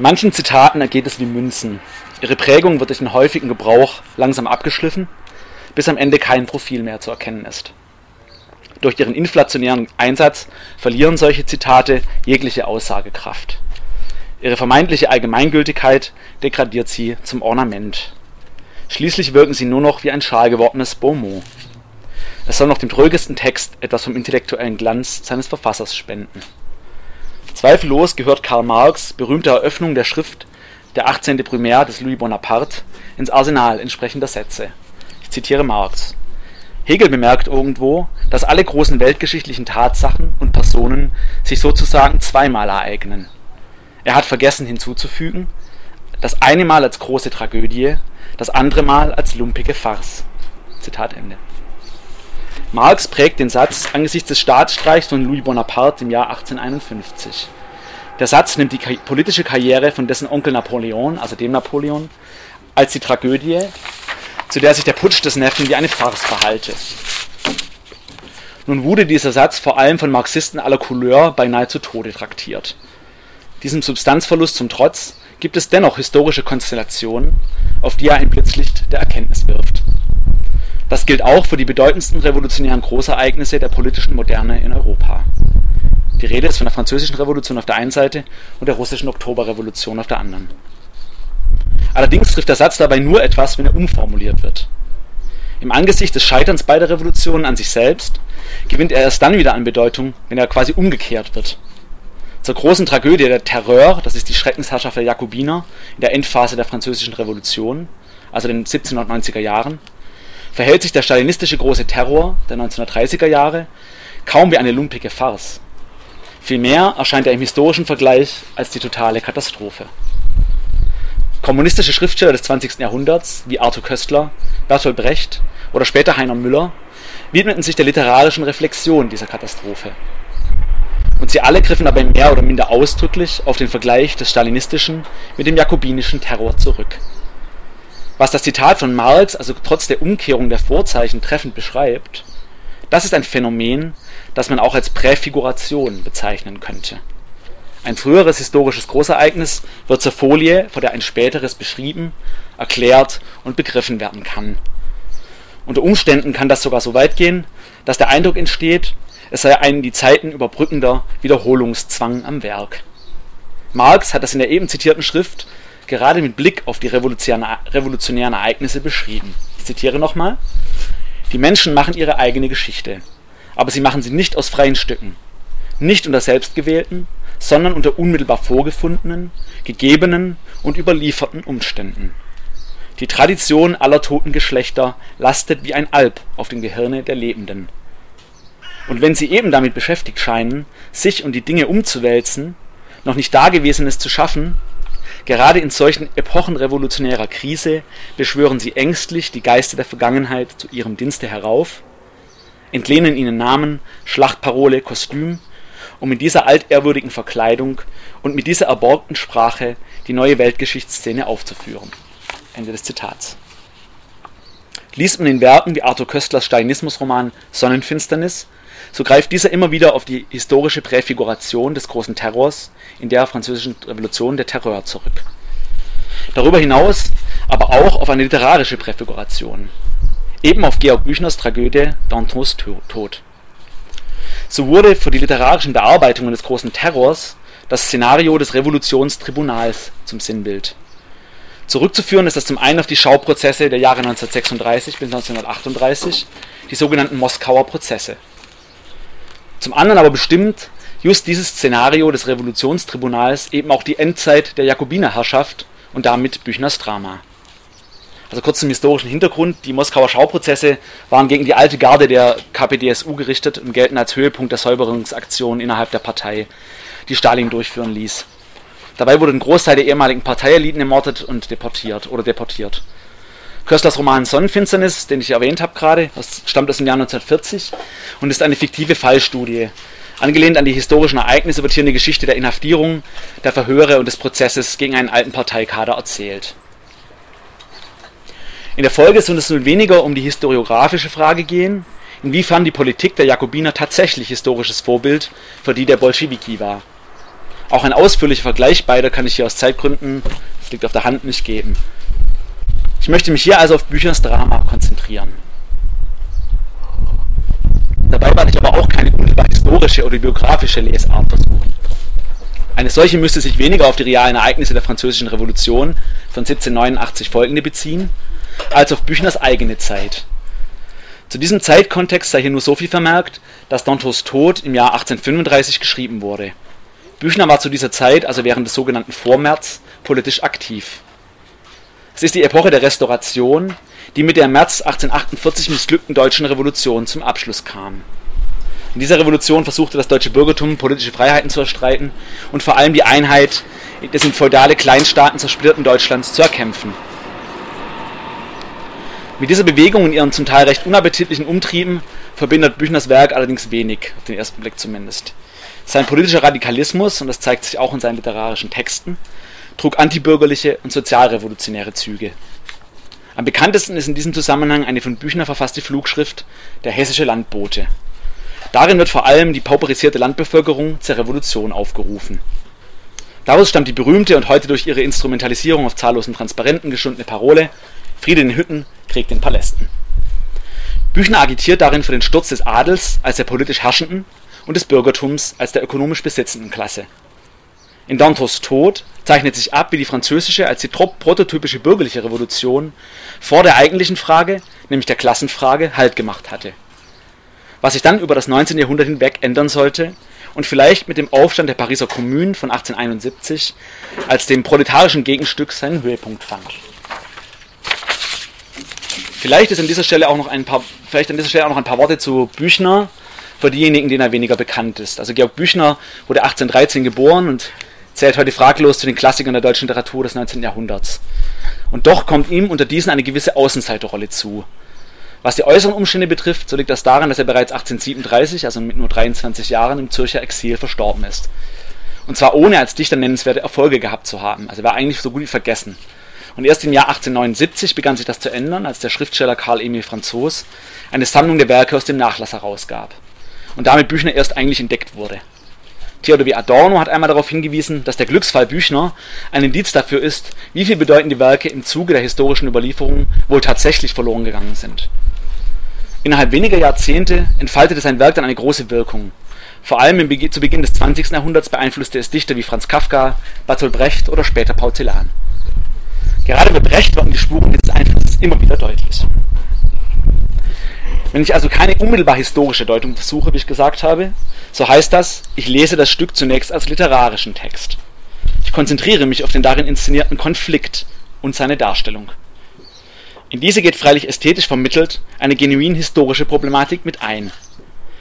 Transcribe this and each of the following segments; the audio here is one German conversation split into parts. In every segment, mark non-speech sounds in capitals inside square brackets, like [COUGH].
Manchen Zitaten ergeht es wie Münzen. Ihre Prägung wird durch den häufigen Gebrauch langsam abgeschliffen, bis am Ende kein Profil mehr zu erkennen ist. Durch ihren inflationären Einsatz verlieren solche Zitate jegliche Aussagekraft. Ihre vermeintliche Allgemeingültigkeit degradiert sie zum Ornament. Schließlich wirken sie nur noch wie ein schal gewordenes Bonmot. Es soll noch dem trögesten Text etwas vom intellektuellen Glanz seines Verfassers spenden. Zweifellos gehört Karl Marx berühmte Eröffnung der Schrift Der 18. Primär des Louis Bonaparte ins Arsenal entsprechender Sätze. Ich zitiere Marx. Hegel bemerkt irgendwo, dass alle großen weltgeschichtlichen Tatsachen und Personen sich sozusagen zweimal ereignen. Er hat vergessen hinzuzufügen, das eine Mal als große Tragödie, das andere Mal als lumpige Farce. Zitat Ende. Marx prägt den Satz angesichts des Staatsstreichs von Louis Bonaparte im Jahr 1851. Der Satz nimmt die politische Karriere von dessen Onkel Napoleon, also dem Napoleon, als die Tragödie zu der sich der Putsch des Neffen wie eine Farce verhalte. Nun wurde dieser Satz vor allem von Marxisten aller Couleur beinahe zu Tode traktiert. Diesem Substanzverlust zum Trotz gibt es dennoch historische Konstellationen, auf die er ein Blitzlicht der Erkenntnis wirft. Das gilt auch für die bedeutendsten revolutionären Großereignisse der politischen Moderne in Europa. Die Rede ist von der Französischen Revolution auf der einen Seite und der Russischen Oktoberrevolution auf der anderen. Allerdings trifft der Satz dabei nur etwas, wenn er umformuliert wird. Im Angesicht des Scheiterns beider Revolutionen an sich selbst gewinnt er erst dann wieder an Bedeutung, wenn er quasi umgekehrt wird. Zur großen Tragödie der Terreur, das ist die Schreckensherrschaft der Jakobiner in der Endphase der Französischen Revolution, also den 1790er Jahren, verhält sich der stalinistische große Terror der 1930er Jahre kaum wie eine lumpige Farce. Vielmehr erscheint er im historischen Vergleich als die totale Katastrophe. Kommunistische Schriftsteller des 20. Jahrhunderts wie Arthur Köstler, Bertolt Brecht oder später Heiner Müller widmeten sich der literarischen Reflexion dieser Katastrophe. Und sie alle griffen dabei mehr oder minder ausdrücklich auf den Vergleich des stalinistischen mit dem jakobinischen Terror zurück. Was das Zitat von Marx also trotz der Umkehrung der Vorzeichen treffend beschreibt, das ist ein Phänomen, das man auch als Präfiguration bezeichnen könnte ein früheres historisches Großereignis wird zur Folie, vor der ein späteres beschrieben, erklärt und begriffen werden kann. Unter Umständen kann das sogar so weit gehen, dass der Eindruck entsteht, es sei ein die Zeiten überbrückender Wiederholungszwang am Werk. Marx hat das in der eben zitierten Schrift gerade mit Blick auf die revolutionären Ereignisse beschrieben. Ich zitiere nochmal. Die Menschen machen ihre eigene Geschichte, aber sie machen sie nicht aus freien Stücken, nicht unter selbstgewählten, sondern unter unmittelbar vorgefundenen, gegebenen und überlieferten Umständen. Die Tradition aller toten Geschlechter lastet wie ein Alp auf den Gehirne der Lebenden. Und wenn sie eben damit beschäftigt scheinen, sich und die Dinge umzuwälzen, noch nicht Dagewesenes zu schaffen, gerade in solchen Epochen revolutionärer Krise beschwören sie ängstlich die Geister der Vergangenheit zu ihrem Dienste herauf, entlehnen ihnen Namen, Schlachtparole, Kostüm um in dieser altehrwürdigen Verkleidung und mit dieser erborgten Sprache die neue Weltgeschichtsszene aufzuführen. Ende des Zitats. Liest man in Werken wie Arthur Köstlers Stalinismusroman Sonnenfinsternis, so greift dieser immer wieder auf die historische Präfiguration des großen Terrors in der französischen Revolution der Terror zurück. Darüber hinaus aber auch auf eine literarische Präfiguration, eben auf Georg Büchners Tragödie Dantons Tod. So wurde für die literarischen Bearbeitungen des großen Terrors das Szenario des Revolutionstribunals zum Sinnbild. Zurückzuführen ist das zum einen auf die Schauprozesse der Jahre 1936 bis 1938, die sogenannten Moskauer Prozesse. Zum anderen aber bestimmt just dieses Szenario des Revolutionstribunals eben auch die Endzeit der Jakobinerherrschaft und damit Büchners Drama. Also kurz zum historischen Hintergrund. Die Moskauer Schauprozesse waren gegen die alte Garde der KPDSU gerichtet und gelten als Höhepunkt der Säuberungsaktion innerhalb der Partei, die Stalin durchführen ließ. Dabei wurde ein Großteil der ehemaligen Parteieliten ermordet und deportiert oder deportiert. Köstlers Roman Sonnenfinsternis, den ich erwähnt habe gerade, stammt aus dem Jahr 1940 und ist eine fiktive Fallstudie. Angelehnt an die historischen Ereignisse wird hier eine Geschichte der Inhaftierung, der Verhöre und des Prozesses gegen einen alten Parteikader erzählt. In der Folge soll es nun weniger um die historiografische Frage gehen, inwiefern die Politik der Jakobiner tatsächlich historisches Vorbild für die der Bolschewiki war. Auch ein ausführlicher Vergleich beider kann ich hier aus Zeitgründen, das liegt auf der Hand, nicht geben. Ich möchte mich hier also auf Büchers Drama konzentrieren. Dabei werde ich aber auch keine unmittelbar historische oder biografische Lesart versuchen. Eine solche müsste sich weniger auf die realen Ereignisse der Französischen Revolution von 1789 folgende beziehen, als auf Büchners eigene Zeit. Zu diesem Zeitkontext sei hier nur so viel vermerkt, dass Dantos Tod im Jahr 1835 geschrieben wurde. Büchner war zu dieser Zeit, also während des sogenannten Vormärz, politisch aktiv. Es ist die Epoche der Restauration, die mit der im März 1848 missglückten deutschen Revolution zum Abschluss kam. In dieser Revolution versuchte das deutsche Bürgertum politische Freiheiten zu erstreiten und vor allem die Einheit des in feudale Kleinstaaten zersplitterten Deutschlands zu erkämpfen. Mit dieser Bewegung und ihren zum Teil recht unappetitlichen Umtrieben verbindet Büchners Werk allerdings wenig, auf den ersten Blick zumindest. Sein politischer Radikalismus, und das zeigt sich auch in seinen literarischen Texten, trug antibürgerliche und sozialrevolutionäre Züge. Am bekanntesten ist in diesem Zusammenhang eine von Büchner verfasste Flugschrift Der hessische Landbote. Darin wird vor allem die pauperisierte Landbevölkerung zur Revolution aufgerufen. Daraus stammt die berühmte und heute durch ihre Instrumentalisierung auf zahllosen Transparenten geschundene Parole Friede in den Hütten, Krieg in den Palästen. Büchner agitiert darin für den Sturz des Adels als der politisch Herrschenden und des Bürgertums als der ökonomisch besitzenden Klasse. In Dantos Tod zeichnet sich ab, wie die französische als die prototypische bürgerliche Revolution vor der eigentlichen Frage, nämlich der Klassenfrage, Halt gemacht hatte. Was sich dann über das 19. Jahrhundert hinweg ändern sollte und vielleicht mit dem Aufstand der Pariser Kommune von 1871 als dem proletarischen Gegenstück seinen Höhepunkt fand. Vielleicht ist an dieser Stelle auch noch ein paar, vielleicht an dieser Stelle auch noch ein paar Worte zu Büchner, für diejenigen, denen er weniger bekannt ist. Also Georg Büchner wurde 1813 geboren und zählt heute fraglos zu den Klassikern der deutschen Literatur des 19. Jahrhunderts. Und doch kommt ihm unter diesen eine gewisse Außenseiterrolle zu. Was die äußeren Umstände betrifft, so liegt das daran, dass er bereits 1837, also mit nur 23 Jahren, im Zürcher Exil verstorben ist. Und zwar ohne als Dichter nennenswerte Erfolge gehabt zu haben. Also er war eigentlich so gut wie vergessen. Und erst im Jahr 1879 begann sich das zu ändern, als der Schriftsteller Karl Emil Franzos eine Sammlung der Werke aus dem Nachlass herausgab und damit Büchner erst eigentlich entdeckt wurde. Theodor W. Adorno hat einmal darauf hingewiesen, dass der Glücksfall Büchner ein Indiz dafür ist, wie viel bedeutende Werke im Zuge der historischen Überlieferung wohl tatsächlich verloren gegangen sind. Innerhalb weniger Jahrzehnte entfaltete sein Werk dann eine große Wirkung. Vor allem zu Beginn des 20. Jahrhunderts beeinflusste es Dichter wie Franz Kafka, Bertolt Brecht oder später Paul Celan. Gerade bei Brecht werden die Spuren dieses Einflusses immer wieder deutlich. Wenn ich also keine unmittelbar historische Deutung versuche, wie ich gesagt habe, so heißt das, ich lese das Stück zunächst als literarischen Text. Ich konzentriere mich auf den darin inszenierten Konflikt und seine Darstellung. In diese geht freilich ästhetisch vermittelt eine genuin historische Problematik mit ein.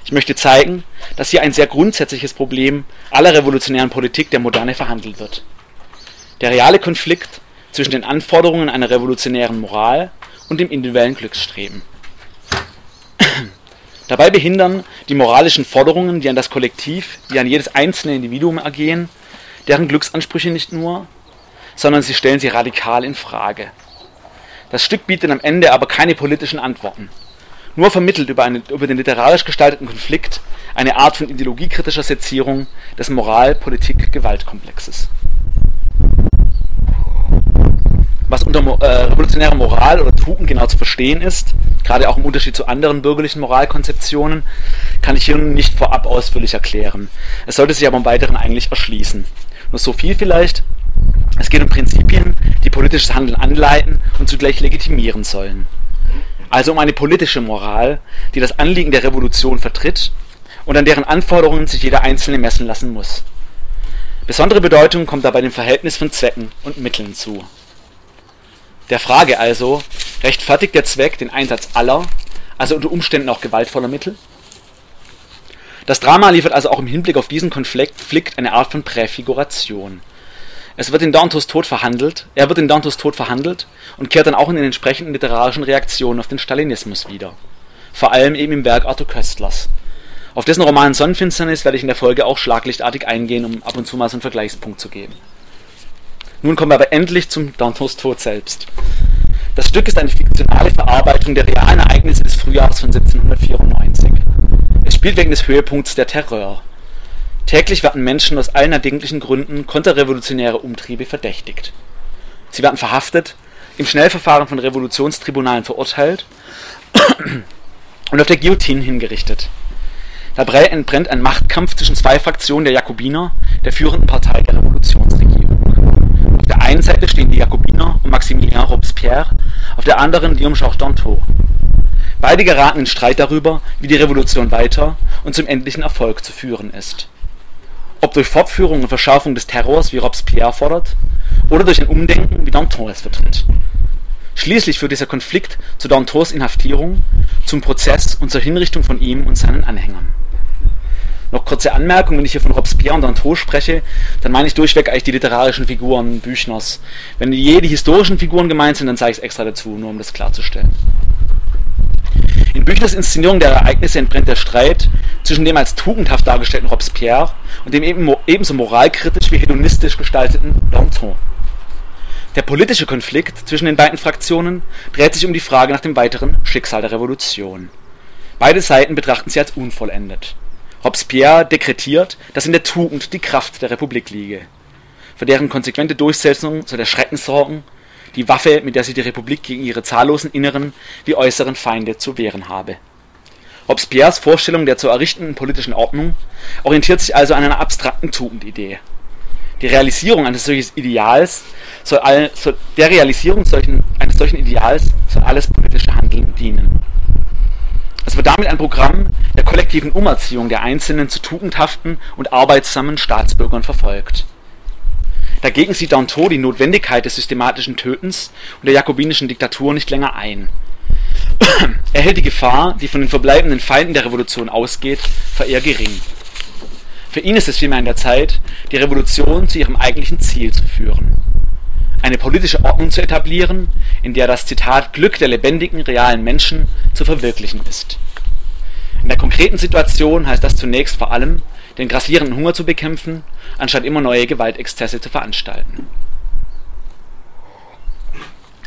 Ich möchte zeigen, dass hier ein sehr grundsätzliches Problem aller revolutionären Politik der Moderne verhandelt wird. Der reale Konflikt zwischen den Anforderungen einer revolutionären Moral und dem individuellen Glücksstreben. [CLEARS THROAT] Dabei behindern die moralischen Forderungen, die an das Kollektiv, die an jedes einzelne Individuum ergehen, deren Glücksansprüche nicht nur, sondern sie stellen sie radikal in Frage. Das Stück bietet am Ende aber keine politischen Antworten. Nur vermittelt über, eine, über den literarisch gestalteten Konflikt eine Art von ideologiekritischer Sezierung des Moral-Politik-Gewaltkomplexes was unter äh, revolutionärer Moral oder Tugend genau zu verstehen ist, gerade auch im Unterschied zu anderen bürgerlichen Moralkonzeptionen, kann ich hier nicht vorab ausführlich erklären. Es sollte sich aber im Weiteren eigentlich erschließen. Nur so viel vielleicht. Es geht um Prinzipien, die politisches Handeln anleiten und zugleich legitimieren sollen. Also um eine politische Moral, die das Anliegen der Revolution vertritt und an deren Anforderungen sich jeder Einzelne messen lassen muss. Besondere Bedeutung kommt dabei dem Verhältnis von Zwecken und Mitteln zu. Der Frage also, rechtfertigt der Zweck den Einsatz aller, also unter Umständen auch gewaltvoller Mittel? Das Drama liefert also auch im Hinblick auf diesen Konflikt eine Art von Präfiguration. Es wird in Dantos Tod verhandelt, er wird in Dantos Tod verhandelt und kehrt dann auch in den entsprechenden literarischen Reaktionen auf den Stalinismus wieder. Vor allem eben im Werk Arthur Köstlers. Auf dessen Roman Sonnenfinsternis werde ich in der Folge auch schlaglichtartig eingehen, um ab und zu mal so einen Vergleichspunkt zu geben. Nun kommen wir aber endlich zum Dantons Tod selbst. Das Stück ist eine fiktionale Verarbeitung der realen Ereignisse des Frühjahrs von 1794. Es spielt wegen des Höhepunkts der Terror. Täglich werden Menschen aus allen erdenklichen Gründen konterrevolutionäre Umtriebe verdächtigt. Sie werden verhaftet, im Schnellverfahren von Revolutionstribunalen verurteilt [CLEARS THROAT] und auf der Guillotine hingerichtet. Dabei entbrennt ein Machtkampf zwischen zwei Fraktionen der Jakobiner, der führenden Partei der Revolutionsregierung. Einen Seite stehen die Jakobiner und Maximilien Robespierre, auf der anderen Guillaume Dantot. Beide geraten in Streit darüber, wie die Revolution weiter und zum endlichen Erfolg zu führen ist. Ob durch Fortführung und Verschärfung des Terrors, wie Robespierre fordert, oder durch ein Umdenken, wie Danton es vertritt. Schließlich führt dieser Konflikt zu Dantons Inhaftierung, zum Prozess und zur Hinrichtung von ihm und seinen Anhängern. Noch kurze Anmerkung, wenn ich hier von Robespierre und Danton spreche, dann meine ich durchweg eigentlich die literarischen Figuren Büchners. Wenn je die historischen Figuren gemeint sind, dann sage ich es extra dazu, nur um das klarzustellen. In Büchners Inszenierung der Ereignisse entbrennt der Streit zwischen dem als tugendhaft dargestellten Robespierre und dem ebenso moralkritisch wie hedonistisch gestalteten Danton. Der politische Konflikt zwischen den beiden Fraktionen dreht sich um die Frage nach dem weiteren Schicksal der Revolution. Beide Seiten betrachten sie als unvollendet. Robespierre dekretiert, dass in der Tugend die Kraft der Republik liege. Für deren konsequente Durchsetzung soll der Schrecken sorgen, die Waffe, mit der sie die Republik gegen ihre zahllosen inneren wie äußeren Feinde zu wehren habe. Robespierres Vorstellung der zu errichtenden politischen Ordnung orientiert sich also an einer abstrakten Tugendidee. Die Realisierung eines solchen Ideals soll all, soll, der Realisierung solchen, eines solchen Ideals soll alles politische Handeln dienen. Es wird damit ein Programm der kollektiven Umerziehung der Einzelnen zu tugendhaften und arbeitsamen Staatsbürgern verfolgt. Dagegen sieht Danton die Notwendigkeit des systematischen Tötens und der jakobinischen Diktatur nicht länger ein. [CLEARS THROAT] er hält die Gefahr, die von den verbleibenden Feinden der Revolution ausgeht, für eher gering. Für ihn ist es vielmehr an der Zeit, die Revolution zu ihrem eigentlichen Ziel zu führen. Eine politische Ordnung zu etablieren, in der das Zitat Glück der lebendigen, realen Menschen zu verwirklichen ist. In der konkreten Situation heißt das zunächst vor allem, den grassierenden Hunger zu bekämpfen, anstatt immer neue Gewaltexzesse zu veranstalten.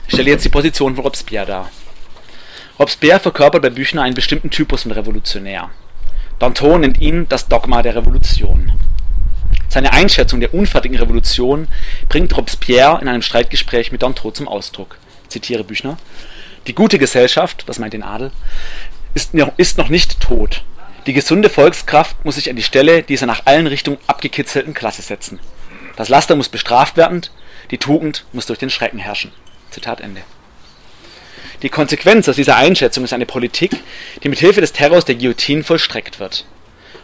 Ich stelle jetzt die Position von Robespierre dar. Robespierre verkörpert bei Büchner einen bestimmten Typus von Revolutionär. Danton nennt ihn das Dogma der Revolution. Seine Einschätzung der unfertigen Revolution bringt Robespierre in einem Streitgespräch mit Danton zum Ausdruck. Zitiere Büchner. Die gute Gesellschaft, das meint den Adel, ist noch nicht tot. Die gesunde Volkskraft muss sich an die Stelle dieser nach allen Richtungen abgekitzelten Klasse setzen. Das Laster muss bestraft werden, die Tugend muss durch den Schrecken herrschen. Zitat Ende. Die Konsequenz aus dieser Einschätzung ist eine Politik, die mit Hilfe des Terrors der Guillotine vollstreckt wird.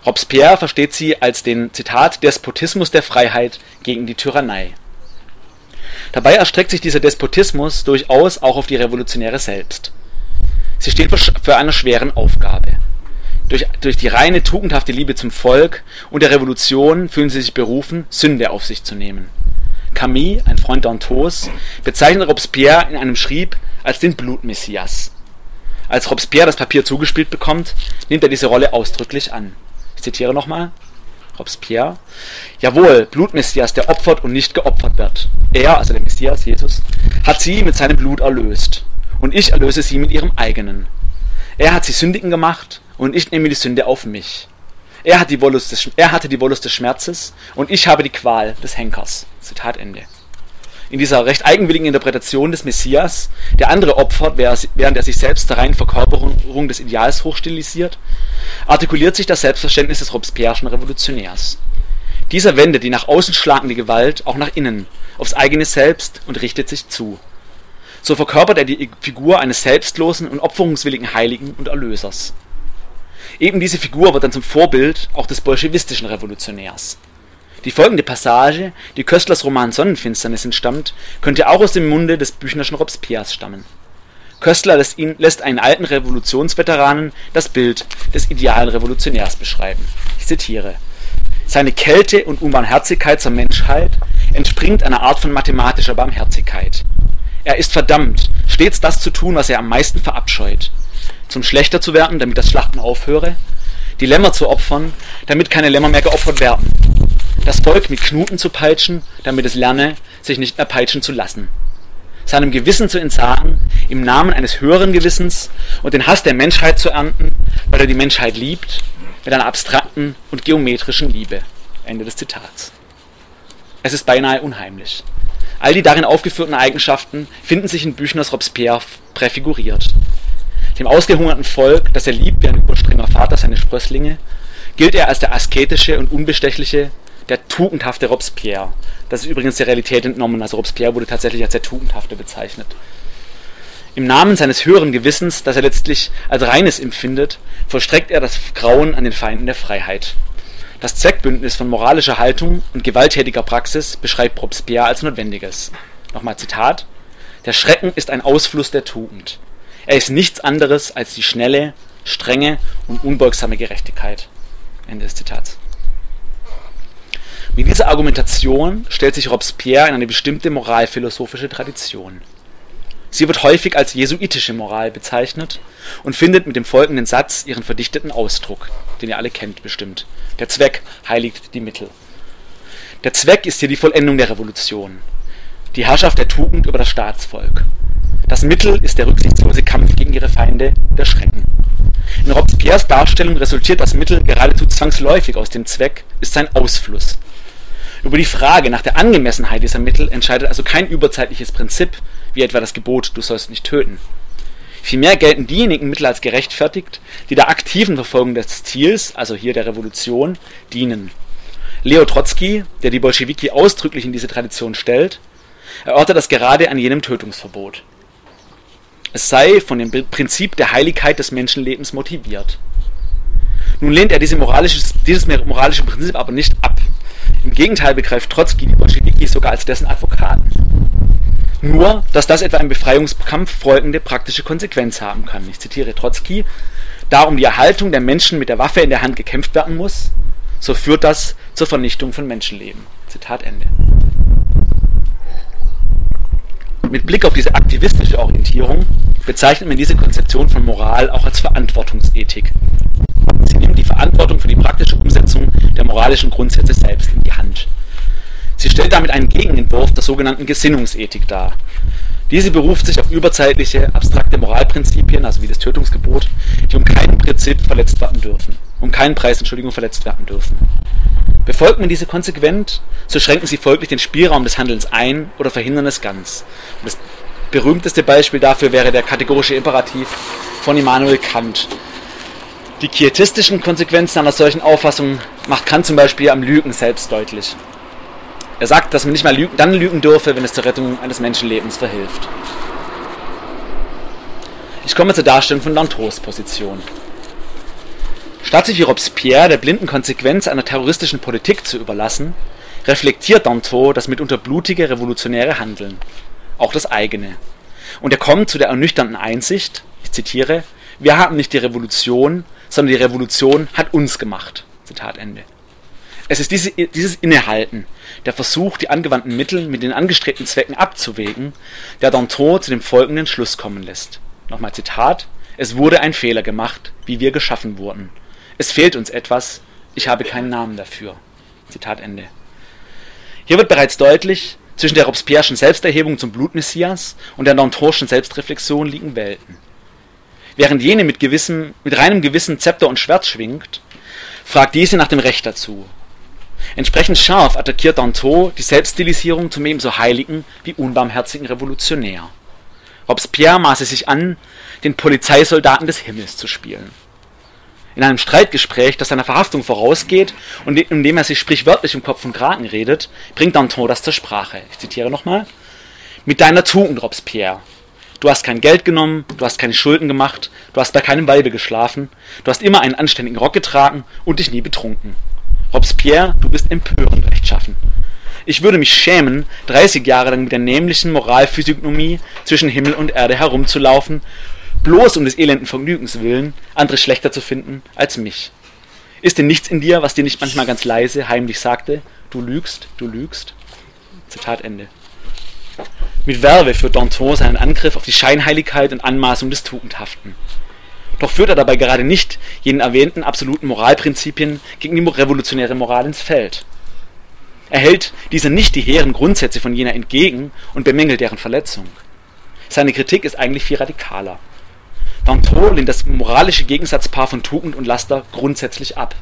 Robespierre versteht sie als den Zitat Despotismus der Freiheit gegen die Tyrannei. Dabei erstreckt sich dieser Despotismus durchaus auch auf die Revolutionäre selbst. Sie steht für eine schweren Aufgabe. Durch, durch die reine tugendhafte Liebe zum Volk und der Revolution fühlen sie sich berufen, Sünde auf sich zu nehmen. Camille, ein Freund Dantons, bezeichnet Robespierre in einem Schrieb als den Blutmessias. Als Robespierre das Papier zugespielt bekommt, nimmt er diese Rolle ausdrücklich an. Zitiere nochmal. Robespierre. Jawohl, Blutmessias, der opfert und nicht geopfert wird. Er, also der Messias, Jesus, hat sie mit seinem Blut erlöst. Und ich erlöse sie mit ihrem eigenen. Er hat sie sündigen gemacht und ich nehme die Sünde auf mich. Er, hat die Wollust des, er hatte die Wollust des Schmerzes und ich habe die Qual des Henkers. Zitat Ende. In dieser recht eigenwilligen Interpretation des Messias, der andere opfert, während er sich selbst der reinen Verkörperung des Ideals hochstilisiert, artikuliert sich das Selbstverständnis des Robespierre'schen Revolutionärs. Dieser wendet die nach außen schlagende Gewalt auch nach innen, aufs eigene Selbst und richtet sich zu. So verkörpert er die Figur eines selbstlosen und opferungswilligen Heiligen und Erlösers. Eben diese Figur wird dann zum Vorbild auch des bolschewistischen Revolutionärs. Die folgende Passage, die Köstlers Roman Sonnenfinsternis entstammt, könnte auch aus dem Munde des Büchnerschen Robespierres stammen. Köstler lässt, ihn, lässt einen alten Revolutionsveteranen das Bild des idealen Revolutionärs beschreiben. Ich zitiere. Seine Kälte und Unbarmherzigkeit zur Menschheit entspringt einer Art von mathematischer Barmherzigkeit. Er ist verdammt, stets das zu tun, was er am meisten verabscheut zum Schlechter zu werden, damit das Schlachten aufhöre, die Lämmer zu opfern, damit keine Lämmer mehr geopfert werden, das Volk mit Knuten zu peitschen, damit es lerne, sich nicht mehr peitschen zu lassen, seinem Gewissen zu entsagen, im Namen eines höheren Gewissens und den Hass der Menschheit zu ernten, weil er die Menschheit liebt, mit einer abstrakten und geometrischen Liebe. Ende des Zitats. Es ist beinahe unheimlich. All die darin aufgeführten Eigenschaften finden sich in Büchners Robespierre präfiguriert. Dem ausgehungerten Volk, das er liebt wie ein überstrenger Vater seine Sprösslinge, gilt er als der asketische und unbestechliche, der tugendhafte Robespierre. Das ist übrigens der Realität entnommen, also Robespierre wurde tatsächlich als der tugendhafte bezeichnet. Im Namen seines höheren Gewissens, das er letztlich als reines empfindet, vollstreckt er das Grauen an den Feinden der Freiheit. Das Zweckbündnis von moralischer Haltung und gewalttätiger Praxis beschreibt Robespierre als notwendiges. Nochmal Zitat. Der Schrecken ist ein Ausfluss der Tugend. Er ist nichts anderes als die schnelle, strenge und unbeugsame Gerechtigkeit. Ende des Zitats. Mit dieser Argumentation stellt sich Robespierre in eine bestimmte moralphilosophische Tradition. Sie wird häufig als jesuitische Moral bezeichnet und findet mit dem folgenden Satz ihren verdichteten Ausdruck, den ihr alle kennt bestimmt. Der Zweck heiligt die Mittel. Der Zweck ist hier die Vollendung der Revolution, die Herrschaft der Tugend über das Staatsvolk. Das Mittel ist der rücksichtslose Kampf gegen ihre Feinde, der Schrecken. In Robespierres Darstellung resultiert das Mittel geradezu zwangsläufig aus dem Zweck, ist sein Ausfluss. Über die Frage nach der Angemessenheit dieser Mittel entscheidet also kein überzeitliches Prinzip, wie etwa das Gebot, du sollst nicht töten. Vielmehr gelten diejenigen Mittel als gerechtfertigt, die der aktiven Verfolgung des Ziels, also hier der Revolution, dienen. Leo Trotzki, der die Bolschewiki ausdrücklich in diese Tradition stellt, erörtert das gerade an jenem Tötungsverbot. Es sei von dem Prinzip der Heiligkeit des Menschenlebens motiviert. Nun lehnt er diese moralische, dieses moralische Prinzip aber nicht ab. Im Gegenteil begreift Trotzki die Bolschewiki sogar als dessen Advokaten. Nur, dass das etwa im Befreiungskampf folgende praktische Konsequenz haben kann. Ich zitiere Trotzki. Da um die Erhaltung der Menschen mit der Waffe in der Hand gekämpft werden muss, so führt das zur Vernichtung von Menschenleben. Zitat Ende. Mit Blick auf diese aktivistische Orientierung bezeichnet man diese Konzeption von Moral auch als Verantwortungsethik. Sie nimmt die Verantwortung für die praktische Umsetzung der moralischen Grundsätze selbst in die Hand. Sie stellt damit einen Gegenentwurf der sogenannten Gesinnungsethik dar. Diese beruft sich auf überzeitliche, abstrakte Moralprinzipien, also wie das Tötungsgebot, die um keinen Prinzip verletzt werden dürfen, um keinen Preis, Entschuldigung, verletzt werden dürfen. Befolgt man diese konsequent, so schränken sie folglich den Spielraum des Handelns ein oder verhindern es ganz. Und das berühmteste Beispiel dafür wäre der kategorische Imperativ von Immanuel Kant, die quietistischen Konsequenzen einer solchen Auffassung macht Kant zum Beispiel am Lügen selbst deutlich. Er sagt, dass man nicht mal lügen, dann lügen dürfe, wenn es zur Rettung eines Menschenlebens verhilft. Ich komme zur Darstellung von Dantos Position. Statt sich wie Robespierre der blinden Konsequenz einer terroristischen Politik zu überlassen, reflektiert Danton das mitunter blutige revolutionäre Handeln, auch das eigene. Und er kommt zu der ernüchternden Einsicht, ich zitiere, wir haben nicht die Revolution, sondern die Revolution hat uns gemacht. Zitat Ende. Es ist diese, dieses Innehalten, der Versuch, die angewandten Mittel mit den angestrebten Zwecken abzuwägen, der Danton zu dem folgenden Schluss kommen lässt. Nochmal Zitat. Es wurde ein Fehler gemacht, wie wir geschaffen wurden. Es fehlt uns etwas, ich habe keinen Namen dafür. Zitat Ende. Hier wird bereits deutlich, zwischen der Robespierre'schen Selbsterhebung zum Blutmessias und der Dantonschen Selbstreflexion liegen Welten. Während jene mit, gewissem, mit reinem Gewissen Zepter und Schwert schwingt, fragt diese nach dem Recht dazu. Entsprechend scharf attackiert Danton die Selbststilisierung zum ebenso heiligen wie unbarmherzigen Revolutionär. Robespierre maße sich an, den Polizeisoldaten des Himmels zu spielen. In einem Streitgespräch, das seiner Verhaftung vorausgeht und in dem er sich sprichwörtlich um Kopf und Kragen redet, bringt Danton das zur Sprache. Ich zitiere nochmal. Mit deiner Tugend, Robespierre, Du hast kein Geld genommen, du hast keine Schulden gemacht, du hast bei keinem Weibe geschlafen, du hast immer einen anständigen Rock getragen und dich nie betrunken. Robespierre, du bist empörend rechtschaffen. Ich würde mich schämen, 30 Jahre lang mit der nämlichen Moralphysiognomie zwischen Himmel und Erde herumzulaufen, bloß um des elenden Vergnügens willen, andere schlechter zu finden als mich. Ist denn nichts in dir, was dir nicht manchmal ganz leise, heimlich sagte, du lügst, du lügst? Zitat Ende. Mit Verve führt Danton seinen Angriff auf die Scheinheiligkeit und Anmaßung des Tugendhaften. Doch führt er dabei gerade nicht jenen erwähnten absoluten Moralprinzipien gegen die revolutionäre Moral ins Feld. Er hält diese nicht die hehren Grundsätze von jener entgegen und bemängelt deren Verletzung. Seine Kritik ist eigentlich viel radikaler. Danton lehnt das moralische Gegensatzpaar von Tugend und Laster grundsätzlich ab.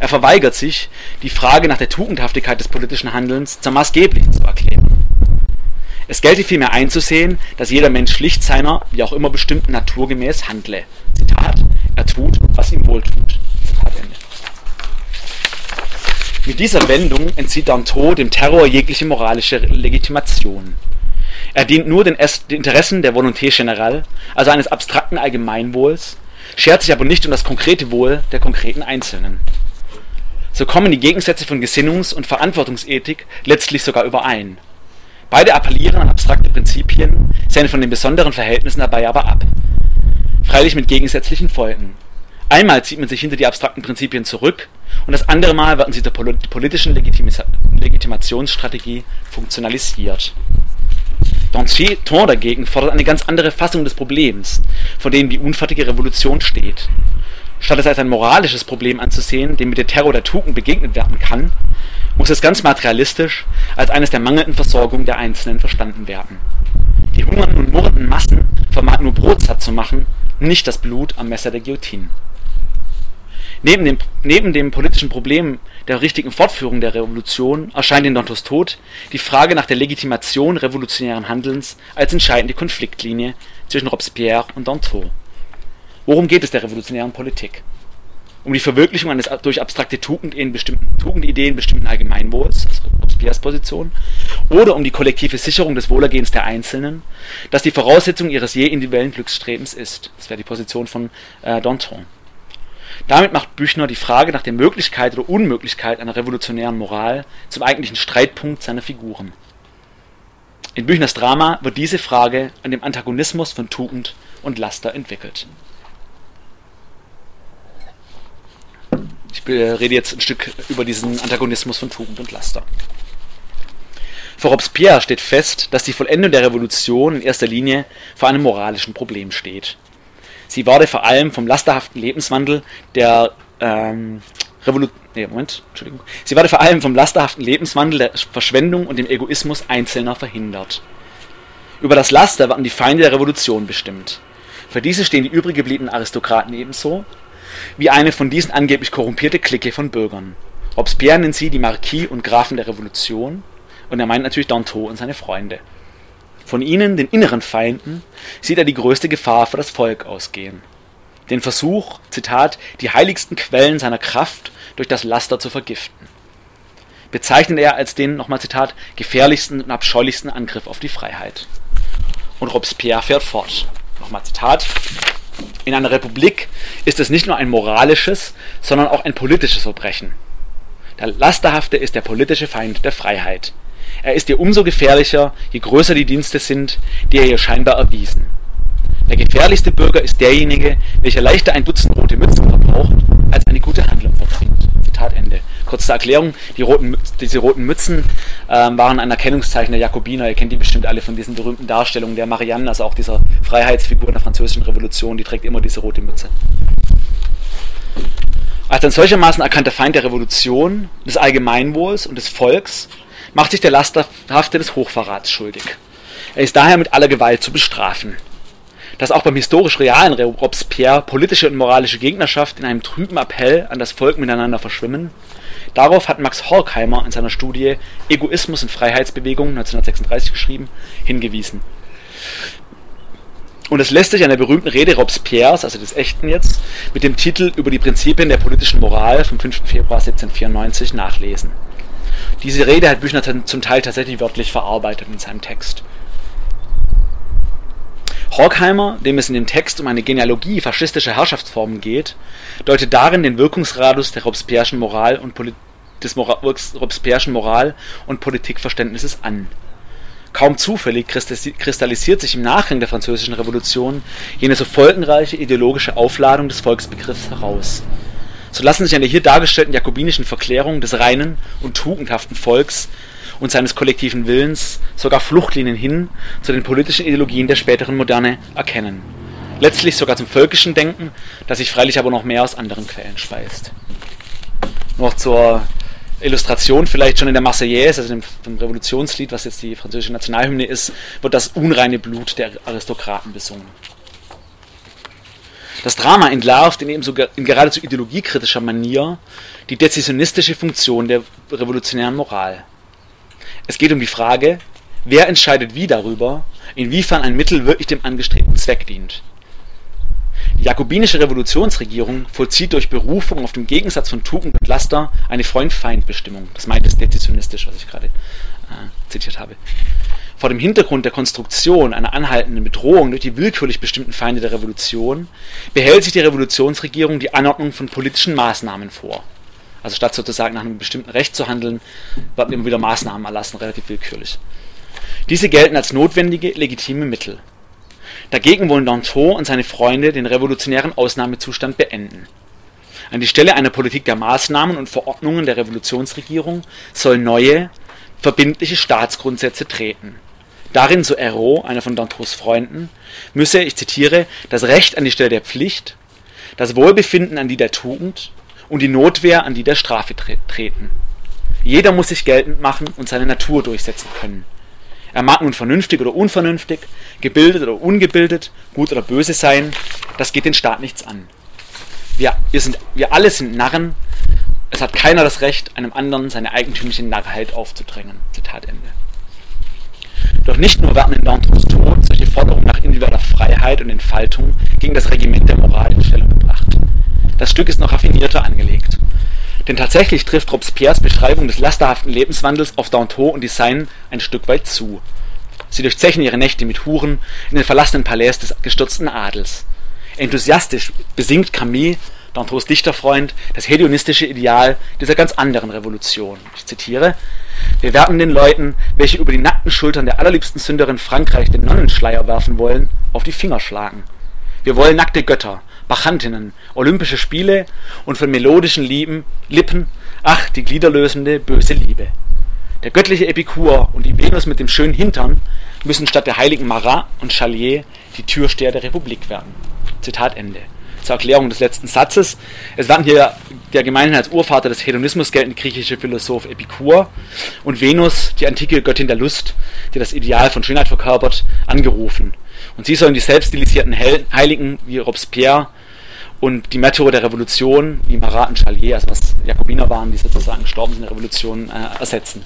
Er verweigert sich, die Frage nach der Tugendhaftigkeit des politischen Handelns zur maßgeblichen zu erklären. Es gelte vielmehr einzusehen, dass jeder Mensch schlicht seiner, wie auch immer bestimmten Natur gemäß handle. Zitat, er tut, was ihm wohltut. Zitat Ende. Mit dieser Wendung entzieht Danton dem Terror jegliche moralische Legitimation. Er dient nur den Interessen der Volonté générale, also eines abstrakten Allgemeinwohls, schert sich aber nicht um das konkrete Wohl der konkreten Einzelnen. So kommen die Gegensätze von Gesinnungs- und Verantwortungsethik letztlich sogar überein. Beide appellieren an abstrakte Prinzipien, sehen von den besonderen Verhältnissen dabei aber ab. Freilich mit gegensätzlichen Folgen. Einmal zieht man sich hinter die abstrakten Prinzipien zurück und das andere Mal werden sie der politischen Legitimationsstrategie funktionalisiert. Danton dagegen fordert eine ganz andere Fassung des Problems, vor dem die unfertige Revolution steht. Statt es als ein moralisches Problem anzusehen, dem mit der Terror der Tugend begegnet werden kann, muss es ganz materialistisch als eines der mangelnden Versorgung der Einzelnen verstanden werden. Die hungernden und murrenden Massen vermag nur Brotsatt zu machen, nicht das Blut am Messer der Guillotine. Neben dem, neben dem politischen Problem der richtigen Fortführung der Revolution erscheint in Dantos Tod die Frage nach der Legitimation revolutionären Handelns als entscheidende Konfliktlinie zwischen Robespierre und Danton. Worum geht es der revolutionären Politik? Um die Verwirklichung eines durch abstrakte Tugendideen bestimmten, Tugendideen bestimmten Allgemeinwohls, also Robespierres Position, oder um die kollektive Sicherung des Wohlergehens der Einzelnen, das die Voraussetzung ihres je individuellen Glücksstrebens ist. Das wäre die Position von äh, Danton. Damit macht Büchner die Frage nach der Möglichkeit oder Unmöglichkeit einer revolutionären Moral zum eigentlichen Streitpunkt seiner Figuren. In Büchners Drama wird diese Frage an dem Antagonismus von Tugend und Laster entwickelt. Ich rede jetzt ein Stück über diesen Antagonismus von Tugend und Laster. Für Robespierre steht fest, dass die Vollendung der Revolution in erster Linie vor einem moralischen Problem steht. Sie wurde vor allem vom lasterhaften Lebenswandel der ähm, Revolution. Nee, Moment, Entschuldigung. Sie wurde vor allem vom lasterhaften Lebenswandel der Verschwendung und dem Egoismus Einzelner verhindert. Über das Laster werden die Feinde der Revolution bestimmt. Für diese stehen die übrig gebliebenen Aristokraten ebenso wie eine von diesen angeblich korrumpierte Clique von Bürgern. Robespierre nennt sie die Marquis und Grafen der Revolution und er meint natürlich Danton und seine Freunde. Von ihnen, den inneren Feinden, sieht er die größte Gefahr für das Volk ausgehen. Den Versuch, Zitat, die heiligsten Quellen seiner Kraft durch das Laster zu vergiften. Bezeichnet er als den, nochmal Zitat, gefährlichsten und abscheulichsten Angriff auf die Freiheit. Und Robespierre fährt fort. Nochmal Zitat. In einer Republik ist es nicht nur ein moralisches, sondern auch ein politisches Verbrechen. Der Lasterhafte ist der politische Feind der Freiheit. Er ist ihr umso gefährlicher, je größer die Dienste sind, die er ihr scheinbar erwiesen. Der gefährlichste Bürger ist derjenige, welcher leichter ein Dutzend rote Mützen verbraucht, als eine gute Handlung verbringt. Zitat Ende. Kurze Erklärung, die roten, diese roten Mützen ähm, waren ein Erkennungszeichen der Jakobiner. Ihr kennt die bestimmt alle von diesen berühmten Darstellungen der Marianne, also auch dieser Freiheitsfigur der französischen Revolution, die trägt immer diese rote Mütze. Als ein solchermaßen erkannter Feind der Revolution, des Allgemeinwohls und des Volks macht sich der Lasterhafte des Hochverrats schuldig. Er ist daher mit aller Gewalt zu bestrafen. Dass auch beim historisch realen Robespierre politische und moralische Gegnerschaft in einem trüben Appell an das Volk miteinander verschwimmen, darauf hat Max Horkheimer in seiner Studie Egoismus und Freiheitsbewegung 1936 geschrieben, hingewiesen. Und es lässt sich an der berühmten Rede Robespierres, also des echten jetzt, mit dem Titel Über die Prinzipien der politischen Moral vom 5. Februar 1794 nachlesen. Diese Rede hat Büchner zum Teil tatsächlich wörtlich verarbeitet in seinem Text. Horkheimer, dem es in dem Text um eine Genealogie faschistischer Herrschaftsformen geht, deutet darin den Wirkungsradius der Robespierre'schen Moral und Poli des Mora Robespierre'schen Moral und Politikverständnisses an. Kaum zufällig kristallisiert sich im Nachgang der Französischen Revolution jene so folgenreiche ideologische Aufladung des Volksbegriffs heraus so lassen sich an der hier dargestellten jakobinischen Verklärung des reinen und tugendhaften Volks und seines kollektiven Willens sogar Fluchtlinien hin zu den politischen Ideologien der späteren Moderne erkennen. Letztlich sogar zum völkischen Denken, das sich freilich aber noch mehr aus anderen Quellen speist. Noch zur Illustration vielleicht schon in der Marseillaise, also dem, Revolutionslied, was jetzt die französische Nationalhymne ist, wird das unreine Blut der Aristokraten besungen. Das Drama entlarvt in ebenso in geradezu ideologiekritischer Manier die dezisionistische Funktion der revolutionären Moral. Es geht um die Frage, wer entscheidet wie darüber, inwiefern ein Mittel wirklich dem angestrebten Zweck dient. Die jakobinische Revolutionsregierung vollzieht durch Berufung auf den Gegensatz von Tugend und Laster eine Freund-Feind-Bestimmung. Das meint es dezisionistisch, was ich gerade äh, zitiert habe. Vor dem Hintergrund der Konstruktion einer anhaltenden Bedrohung durch die willkürlich bestimmten Feinde der Revolution behält sich die Revolutionsregierung die Anordnung von politischen Maßnahmen vor. Also statt sozusagen nach einem bestimmten Recht zu handeln, werden immer wieder Maßnahmen erlassen, relativ willkürlich. Diese gelten als notwendige, legitime Mittel. Dagegen wollen Danton und seine Freunde den revolutionären Ausnahmezustand beenden. An die Stelle einer Politik der Maßnahmen und Verordnungen der Revolutionsregierung sollen neue, verbindliche Staatsgrundsätze treten. Darin, so Erro, einer von Dantons Freunden, müsse, ich zitiere, das Recht an die Stelle der Pflicht, das Wohlbefinden an die der Tugend und die Notwehr an die der Strafe treten. Jeder muss sich geltend machen und seine Natur durchsetzen können. Er mag nun vernünftig oder unvernünftig, gebildet oder ungebildet, gut oder böse sein, das geht den Staat nichts an. Wir, wir, sind, wir alle sind Narren, es hat keiner das Recht, einem anderen seine eigentümliche Narrheit aufzudrängen. Zitat Ende. Doch nicht nur werden in Dantrous Tod solche Forderungen nach individueller Freiheit und Entfaltung gegen das Regiment der Moral in Stellung gebracht. Das Stück ist noch raffinierter angelegt. Denn tatsächlich trifft Robespierres Beschreibung des lasterhaften Lebenswandels auf Danton und Design ein Stück weit zu. Sie durchzechen ihre Nächte mit Huren in den verlassenen Palais des gestürzten Adels. Enthusiastisch besingt Camille, Dantons Dichterfreund, das hedonistische Ideal dieser ganz anderen Revolution. Ich zitiere: Wir werden den Leuten, welche über die nackten Schultern der allerliebsten Sünderin Frankreich den Nonnenschleier werfen wollen, auf die Finger schlagen. Wir wollen nackte Götter, Bachantinnen, Olympische Spiele und von melodischen Lieben, Lippen, ach, die gliederlösende, böse Liebe. Der göttliche Epikur und die Venus mit dem schönen Hintern müssen statt der heiligen Marat und Chalier die Türsteher der Republik werden. Zitat Ende. Zur Erklärung des letzten Satzes. Es werden hier der gemeinhin als Urvater des Hedonismus geltende griechische Philosoph Epikur und Venus, die antike Göttin der Lust, die das Ideal von Schönheit verkörpert, angerufen. Und sie sollen die selbststilisierten Heiligen wie Robespierre und die Märtyrer der Revolution, wie Marat und Chalier, also was Jakobiner waren, die sozusagen gestorben sind in der Revolution, äh, ersetzen.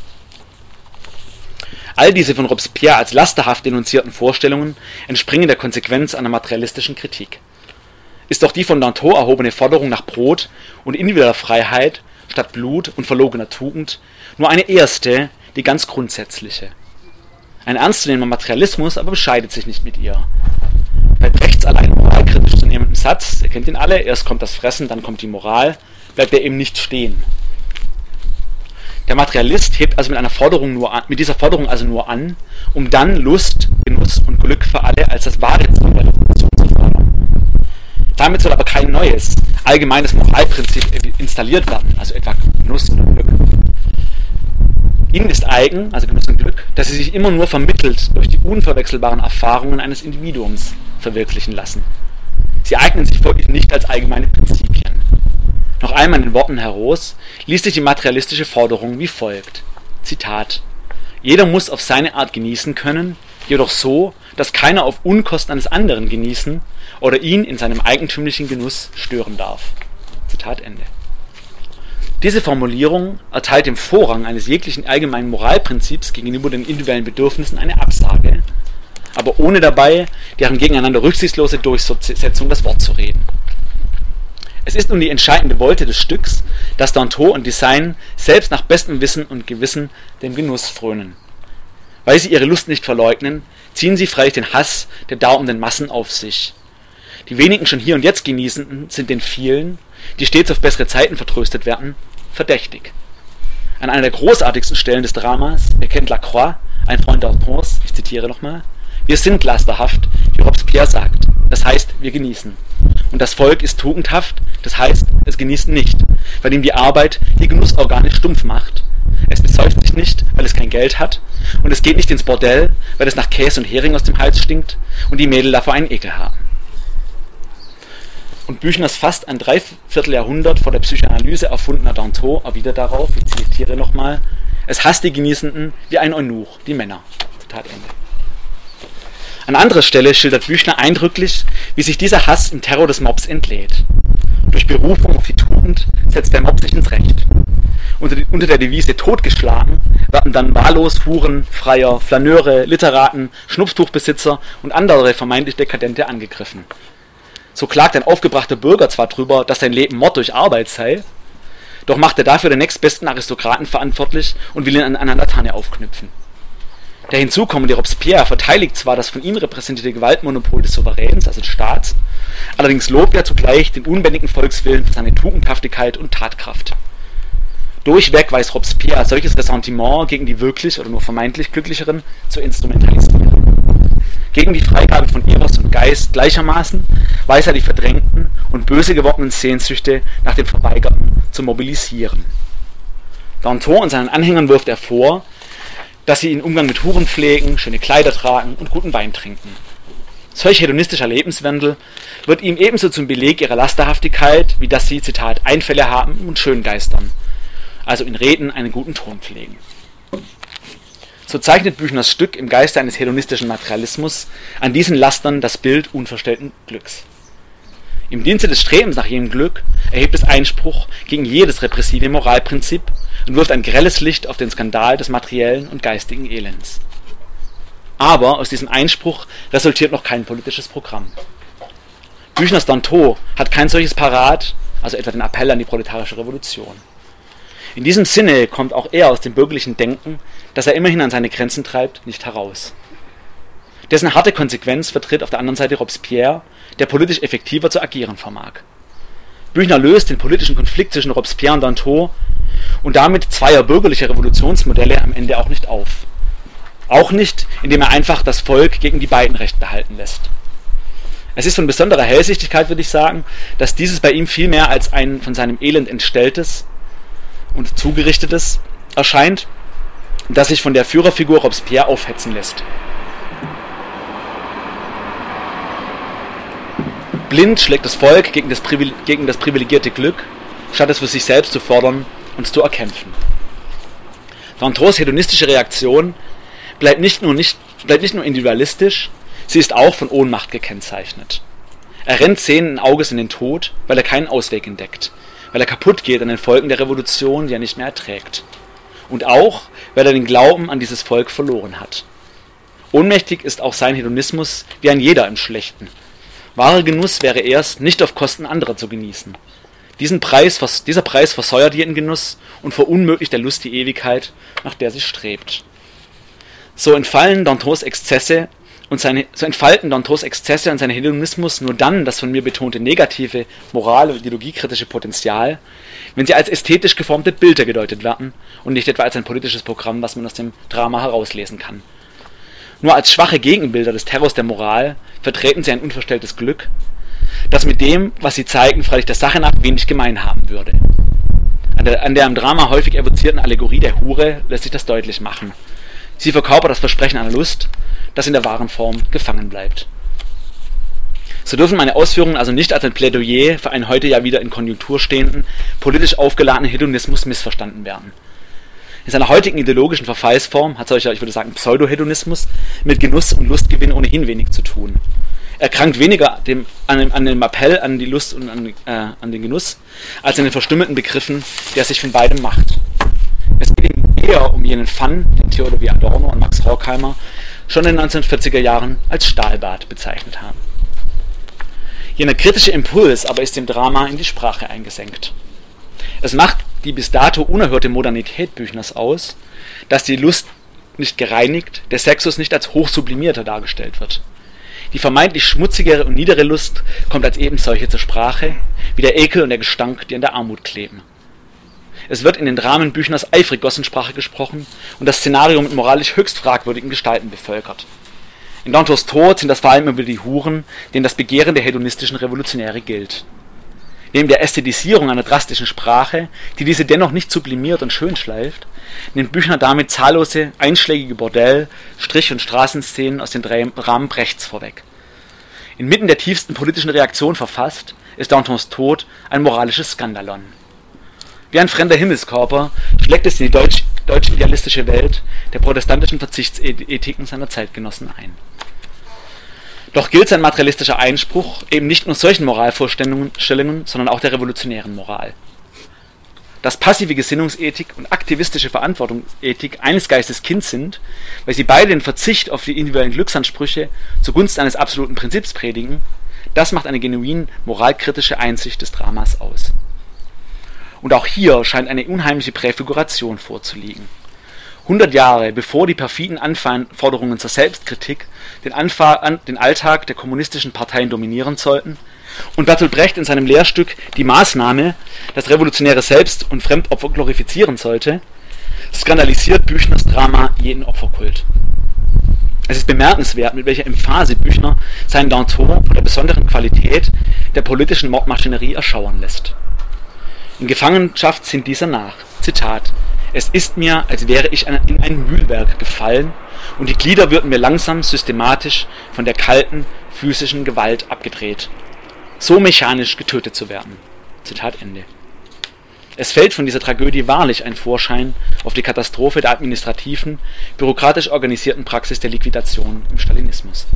All diese von Robespierre als lasterhaft denunzierten Vorstellungen entspringen der Konsequenz einer materialistischen Kritik. Ist doch die von Danton erhobene Forderung nach Brot und individueller Freiheit statt Blut und verlogener Tugend nur eine erste, die ganz grundsätzliche. Ein ernstzunehmender Materialismus aber bescheidet sich nicht mit ihr. Bei Brechts allein moralkritisch zu nehmenden Satz, ihr kennt ihn alle, erst kommt das Fressen, dann kommt die Moral, bleibt er eben nicht stehen. Der Materialist hebt also mit einer Forderung nur an, mit dieser Forderung also nur an, um dann Lust, Genuss und Glück für alle als das wahre Ziel der Revolution zu. Damit soll aber kein neues, allgemeines Moralprinzip installiert werden, also etwa Genuss oder Glück. Ihnen ist eigen, also Genuss und Glück, dass sie sich immer nur vermittelt durch die unverwechselbaren Erfahrungen eines Individuums verwirklichen lassen. Sie eignen sich folglich nicht als allgemeine Prinzipien. Noch einmal in den Worten heraus liest sich die materialistische Forderung wie folgt. Zitat. Jeder muss auf seine Art genießen können, jedoch so, dass keiner auf Unkosten eines anderen genießen oder ihn in seinem eigentümlichen Genuss stören darf. Zitat Ende. Diese Formulierung erteilt dem Vorrang eines jeglichen allgemeinen Moralprinzips gegenüber den individuellen Bedürfnissen eine Absage, aber ohne dabei deren gegeneinander rücksichtslose Durchsetzung das Wort zu reden. Es ist nun die entscheidende Wolte des Stücks, dass Danton und Design selbst nach bestem Wissen und Gewissen dem Genuss frönen. Weil sie ihre Lust nicht verleugnen, ziehen sie freilich den Hass der daumenden Massen auf sich. Die wenigen schon hier und jetzt Genießenden sind den vielen, die stets auf bessere Zeiten vertröstet werden, verdächtig. An einer der großartigsten Stellen des Dramas erkennt Lacroix, ein Freund Dantons, ich zitiere nochmal, wir sind lasterhaft, wie Robespierre sagt, das heißt, wir genießen. Und das Volk ist tugendhaft, das heißt, es genießt nicht, weil ihm die Arbeit die Genussorgane stumpf macht. Es besäuft sich nicht, weil es kein Geld hat, und es geht nicht ins Bordell, weil es nach Käse und Hering aus dem Hals stinkt und die Mädel davor einen Ekel haben und Büchners fast ein Dreivierteljahrhundert vor der Psychoanalyse erfundener Danton erwidert darauf, ich zitiere nochmal, es hasst die Genießenden wie ein Eunuch, die Männer. Zitat Ende. An anderer Stelle schildert Büchner eindrücklich, wie sich dieser Hass im Terror des Mobs entlädt. Durch Berufung auf die Tugend setzt der Mob sich ins Recht. Unter, die, unter der Devise totgeschlagen werden dann wahllos Huren, Freier, Flaneure, Literaten, Schnupftuchbesitzer und andere vermeintlich Dekadente angegriffen. So klagt ein aufgebrachter Bürger zwar drüber, dass sein Leben Mord durch Arbeit sei, doch macht er dafür den nächstbesten Aristokraten verantwortlich und will ihn an einer Laterne aufknüpfen. Der hinzukommende Robespierre verteidigt zwar das von ihm repräsentierte Gewaltmonopol des Souveräns, also des Staats, allerdings lobt er zugleich den unbändigen Volkswillen für seine Tugendhaftigkeit und Tatkraft. Durchweg weiß Robespierre solches Ressentiment gegen die wirklich oder nur vermeintlich Glücklicheren zu instrumentalisieren. Gegen die Freigabe von Eros und Geist gleichermaßen weiß er die verdrängten und böse gewordenen Sehnsüchte nach dem Verweigerten zu mobilisieren. Danton und seinen Anhängern wirft er vor, dass sie in Umgang mit Huren pflegen, schöne Kleider tragen und guten Wein trinken. Solch hedonistischer Lebenswandel wird ihm ebenso zum Beleg ihrer Lasterhaftigkeit, wie dass sie, Zitat, Einfälle haben und schöngeistern, also in Reden einen guten Ton pflegen. So zeichnet Büchners Stück im Geiste eines hedonistischen Materialismus an diesen Lastern das Bild unverstellten Glücks. Im Dienste des Strebens nach jedem Glück erhebt es Einspruch gegen jedes repressive Moralprinzip und wirft ein grelles Licht auf den Skandal des materiellen und geistigen Elends. Aber aus diesem Einspruch resultiert noch kein politisches Programm. Büchners Dantot hat kein solches parat, also etwa den Appell an die proletarische Revolution. In diesem Sinne kommt auch er aus dem bürgerlichen Denken, das er immerhin an seine Grenzen treibt, nicht heraus. Dessen harte Konsequenz vertritt auf der anderen Seite Robespierre, der politisch effektiver zu agieren vermag. Büchner löst den politischen Konflikt zwischen Robespierre und Dantot und damit zweier bürgerlicher Revolutionsmodelle am Ende auch nicht auf. Auch nicht, indem er einfach das Volk gegen die beiden Recht behalten lässt. Es ist von besonderer Hellsichtigkeit, würde ich sagen, dass dieses bei ihm vielmehr als ein von seinem Elend entstelltes und zugerichtetes erscheint, das sich von der Führerfigur Robespierre aufhetzen lässt. Blind schlägt das Volk gegen das, gegen das privilegierte Glück, statt es für sich selbst zu fordern und zu erkämpfen. Dantos hedonistische Reaktion bleibt nicht, nur nicht, bleibt nicht nur individualistisch, sie ist auch von Ohnmacht gekennzeichnet. Er rennt sehenden Auges in den Tod, weil er keinen Ausweg entdeckt, weil er kaputt geht an den Folgen der Revolution, die er nicht mehr erträgt. Und auch, weil er den Glauben an dieses Volk verloren hat. Ohnmächtig ist auch sein Hedonismus wie ein jeder im Schlechten. Wahrer Genuss wäre erst, nicht auf Kosten anderer zu genießen. Diesen Preis, dieser Preis versäuert jeden Genuss und verunmöglicht der Lust die Ewigkeit, nach der sie strebt. So entfallen Dantons Exzesse und seine, so entfalten Dantons Exzesse und sein Hedonismus nur dann das von mir betonte negative, moral- und ideologiekritische Potenzial, wenn sie als ästhetisch geformte Bilder gedeutet werden und nicht etwa als ein politisches Programm, was man aus dem Drama herauslesen kann. Nur als schwache Gegenbilder des Terrors der Moral vertreten sie ein unverstelltes Glück, das mit dem, was sie zeigen, freilich der Sache nach wenig gemein haben würde. An der, an der im Drama häufig evozierten Allegorie der Hure lässt sich das deutlich machen. Sie verkörpert das Versprechen einer Lust, das in der wahren Form gefangen bleibt. So dürfen meine Ausführungen also nicht als ein Plädoyer für einen heute ja wieder in Konjunktur stehenden, politisch aufgeladenen Hedonismus missverstanden werden. In seiner heutigen ideologischen Verfallsform hat solcher, ich würde sagen, Pseudohedonismus mit Genuss und Lustgewinn ohnehin wenig zu tun. Er krankt weniger dem, an, dem, an dem Appell an die Lust und an, äh, an den Genuss, als an den verstümmelten Begriffen, der sich von beidem macht. Es geht ihm eher um jenen Fun, den Theodor wie Adorno und Max Horkheimer schon in den 1940er Jahren als Stahlbad bezeichnet haben. Jener kritische Impuls aber ist dem Drama in die Sprache eingesenkt. Es macht die bis dato unerhörte Modernität Büchners aus, dass die Lust nicht gereinigt, der Sexus nicht als hochsublimierter dargestellt wird. Die vermeintlich schmutzigere und niedere Lust kommt als eben solche zur Sprache, wie der Ekel und der Gestank, die an der Armut kleben. Es wird in den Dramen Büchners eifrig Gossensprache gesprochen und das Szenario mit moralisch höchst fragwürdigen Gestalten bevölkert. In Dantos Tod sind das vor allem über die Huren, denen das Begehren der hedonistischen Revolutionäre gilt. Neben der Ästhetisierung einer drastischen Sprache, die diese dennoch nicht sublimiert und schön schleift, nimmt Büchner damit zahllose einschlägige Bordell-, Strich- und Straßenszenen aus den Rahmen Brechts vorweg. Inmitten der tiefsten politischen Reaktion verfasst, ist Dantons Tod ein moralisches Skandalon. Wie ein fremder Himmelskörper schlägt es in die deutsch, deutsch-idealistische Welt der protestantischen Verzichtsethiken seiner Zeitgenossen ein. Doch gilt sein materialistischer Einspruch eben nicht nur solchen Moralvorstellungen, sondern auch der revolutionären Moral. Dass passive Gesinnungsethik und aktivistische Verantwortungsethik eines Geistes Kind sind, weil sie beide den Verzicht auf die individuellen Glücksansprüche zugunsten eines absoluten Prinzips predigen, das macht eine genuin moralkritische Einsicht des Dramas aus. Und auch hier scheint eine unheimliche Präfiguration vorzuliegen. Hundert Jahre bevor die perfiden Anforderungen zur Selbstkritik den, den Alltag der kommunistischen Parteien dominieren sollten und Bertolt Brecht in seinem Lehrstück Die Maßnahme das revolutionäre Selbst- und Fremdopfer glorifizieren sollte, skandalisiert Büchners Drama jeden Opferkult. Es ist bemerkenswert, mit welcher Emphase Büchner seinen Danton von der besonderen Qualität der politischen Mordmaschinerie erschauern lässt. In Gefangenschaft sind dieser nach. Zitat. Es ist mir, als wäre ich in ein Mühlwerk gefallen und die Glieder würden mir langsam systematisch von der kalten physischen Gewalt abgedreht. So mechanisch getötet zu werden. Zitat Ende. Es fällt von dieser Tragödie wahrlich ein Vorschein auf die Katastrophe der administrativen, bürokratisch organisierten Praxis der Liquidation im Stalinismus.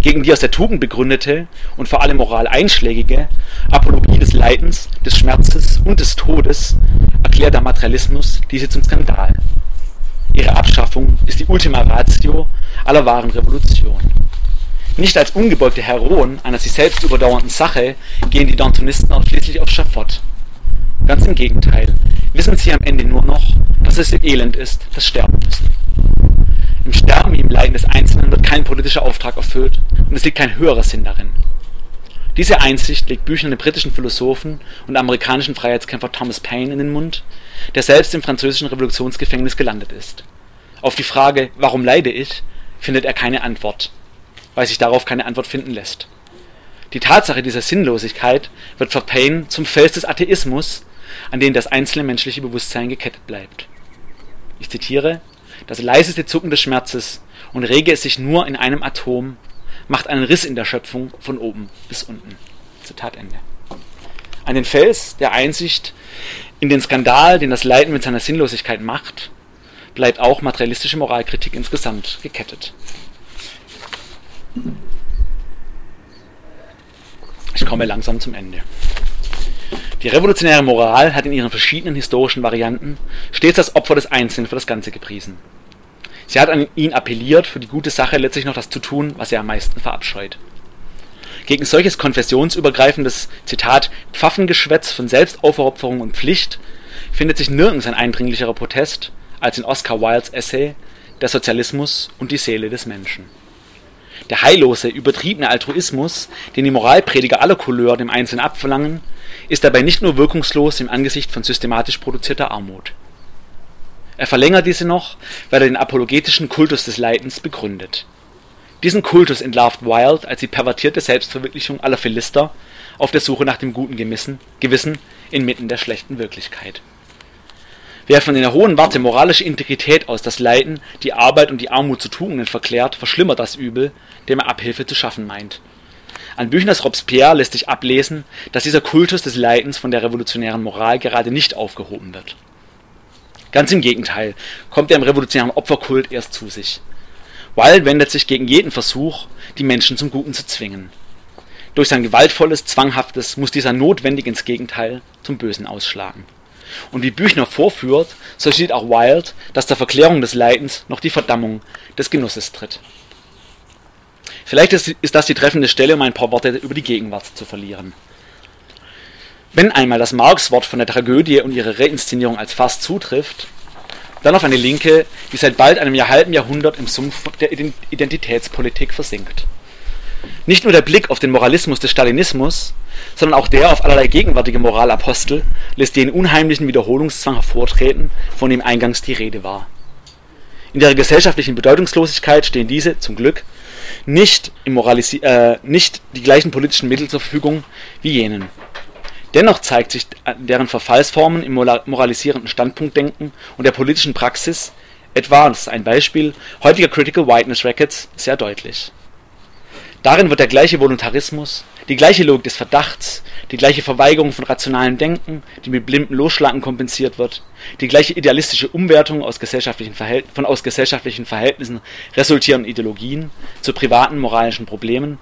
Gegen die aus der Tugend begründete und vor allem moral einschlägige Apologie des Leidens, des Schmerzes und des Todes erklärt der Materialismus diese zum Skandal. Ihre Abschaffung ist die Ultima Ratio aller wahren Revolution. Nicht als ungebeugte Heroen einer sich selbst überdauernden Sache gehen die Dantonisten auch schließlich aufs Schafott. Ganz im Gegenteil, wissen sie am Ende nur noch, dass es ihr Elend ist, das sterben müssen. Im Sterben wie im Leiden des Einzelnen wird kein politischer Auftrag erfüllt und es liegt kein höherer Sinn darin. Diese Einsicht legt Büchern den britischen Philosophen und amerikanischen Freiheitskämpfer Thomas Paine in den Mund, der selbst im französischen Revolutionsgefängnis gelandet ist. Auf die Frage, warum leide ich, findet er keine Antwort weil sich darauf keine Antwort finden lässt. Die Tatsache dieser Sinnlosigkeit wird für Payne zum Fels des Atheismus, an den das einzelne menschliche Bewusstsein gekettet bleibt. Ich zitiere, das leiseste Zucken des Schmerzes und rege es sich nur in einem Atom, macht einen Riss in der Schöpfung von oben bis unten. Zitat Ende. An den Fels der Einsicht in den Skandal, den das Leiden mit seiner Sinnlosigkeit macht, bleibt auch materialistische Moralkritik insgesamt gekettet. Ich komme langsam zum Ende. Die revolutionäre Moral hat in ihren verschiedenen historischen Varianten stets das Opfer des Einzelnen für das Ganze gepriesen. Sie hat an ihn appelliert, für die gute Sache letztlich noch das zu tun, was er am meisten verabscheut. Gegen solches konfessionsübergreifendes, Zitat, Pfaffengeschwätz von Selbstaufopferung und Pflicht findet sich nirgends ein eindringlicherer Protest als in Oscar Wildes Essay Der Sozialismus und die Seele des Menschen. Der heillose, übertriebene Altruismus, den die Moralprediger aller Couleur dem Einzelnen abverlangen, ist dabei nicht nur wirkungslos im Angesicht von systematisch produzierter Armut. Er verlängert diese noch, weil er den apologetischen Kultus des Leidens begründet. Diesen Kultus entlarvt Wilde als die pervertierte Selbstverwirklichung aller Philister auf der Suche nach dem guten Gewissen inmitten der schlechten Wirklichkeit. Wer von der hohen Warte moralische Integrität aus das Leiden, die Arbeit und die Armut zu Tugenden verklärt, verschlimmert das Übel, dem er Abhilfe zu schaffen meint. An Büchners Robespierre lässt sich ablesen, dass dieser Kultus des Leidens von der revolutionären Moral gerade nicht aufgehoben wird. Ganz im Gegenteil kommt er im revolutionären Opferkult erst zu sich. Wilde wendet sich gegen jeden Versuch, die Menschen zum Guten zu zwingen. Durch sein gewaltvolles, zwanghaftes muss dieser notwendig ins Gegenteil zum Bösen ausschlagen. Und wie Büchner vorführt, so sieht auch Wilde, dass der Verklärung des Leidens noch die Verdammung des Genusses tritt. Vielleicht ist, ist das die treffende Stelle, um ein paar Worte über die Gegenwart zu verlieren. Wenn einmal das Marx-Wort von der Tragödie und ihrer Reinszenierung als Fass zutrifft, dann auf eine Linke, die seit bald einem halben Jahrhundert im Sumpf der Identitätspolitik versinkt. Nicht nur der Blick auf den Moralismus des Stalinismus, sondern auch der auf allerlei gegenwärtige Moralapostel lässt den unheimlichen Wiederholungszwang hervortreten, von dem eingangs die Rede war. In ihrer gesellschaftlichen Bedeutungslosigkeit stehen diese, zum Glück, nicht, im äh, nicht die gleichen politischen Mittel zur Verfügung wie jenen. Dennoch zeigt sich deren Verfallsformen im moralisierenden Standpunktdenken und der politischen Praxis, etwa, das ist ein Beispiel, heutiger Critical Whiteness Records, sehr deutlich. Darin wird der gleiche Voluntarismus, die gleiche Logik des Verdachts, die gleiche Verweigerung von rationalem Denken, die mit blindem Losschlagen kompensiert wird, die gleiche idealistische Umwertung aus gesellschaftlichen von aus gesellschaftlichen Verhältnissen resultierenden Ideologien zu privaten moralischen Problemen,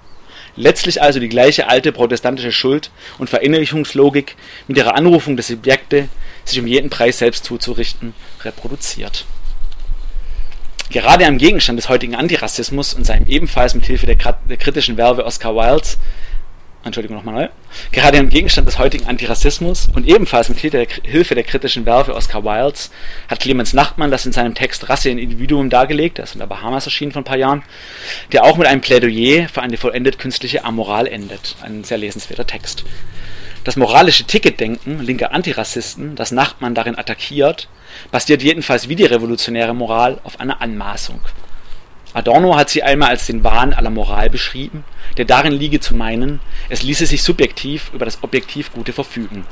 letztlich also die gleiche alte protestantische Schuld- und Verinnerlichungslogik mit ihrer Anrufung des Subjekte, sich um jeden Preis selbst zuzurichten, reproduziert. Gerade am Gegenstand des heutigen Antirassismus und seinem ebenfalls mit Hilfe der, kritischen Werbe Oscar Wildes Entschuldigung nochmal neu. Gerade am Gegenstand des heutigen Antirassismus und ebenfalls mit Hilfe der kritischen Werfe Oscar Wildes hat Clemens Nachtmann das in seinem Text Rasse in Individuum dargelegt, das in der Bahamas erschienen vor ein paar Jahren, der auch mit einem Plädoyer für eine vollendet künstliche Amoral endet. Ein sehr lesenswerter Text. Das moralische Ticketdenken linker Antirassisten, das Nachtmann darin attackiert, basiert jedenfalls wie die revolutionäre Moral auf einer Anmaßung. Adorno hat sie einmal als den Wahn aller Moral beschrieben, der darin liege zu meinen, es ließe sich subjektiv über das objektiv Gute verfügen.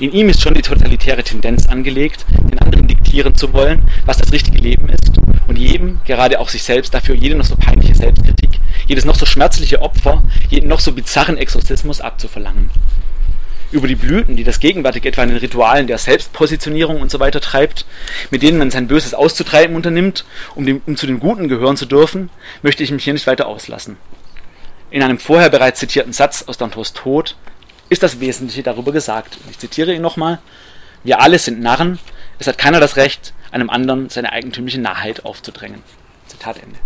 In ihm ist schon die totalitäre Tendenz angelegt, den anderen diktieren zu wollen, was das richtige Leben ist und jedem, gerade auch sich selbst, dafür jede noch so peinliche Selbstkritik, jedes noch so schmerzliche Opfer, jeden noch so bizarren Exorzismus abzuverlangen über die Blüten, die das gegenwärtig etwa in den Ritualen der Selbstpositionierung und so weiter treibt, mit denen man sein Böses auszutreiben unternimmt, um, dem, um zu den Guten gehören zu dürfen, möchte ich mich hier nicht weiter auslassen. In einem vorher bereits zitierten Satz aus Dantos Tod ist das Wesentliche darüber gesagt. Ich zitiere ihn nochmal. Wir alle sind Narren, es hat keiner das Recht, einem anderen seine eigentümliche Narrheit aufzudrängen. Zitat Ende.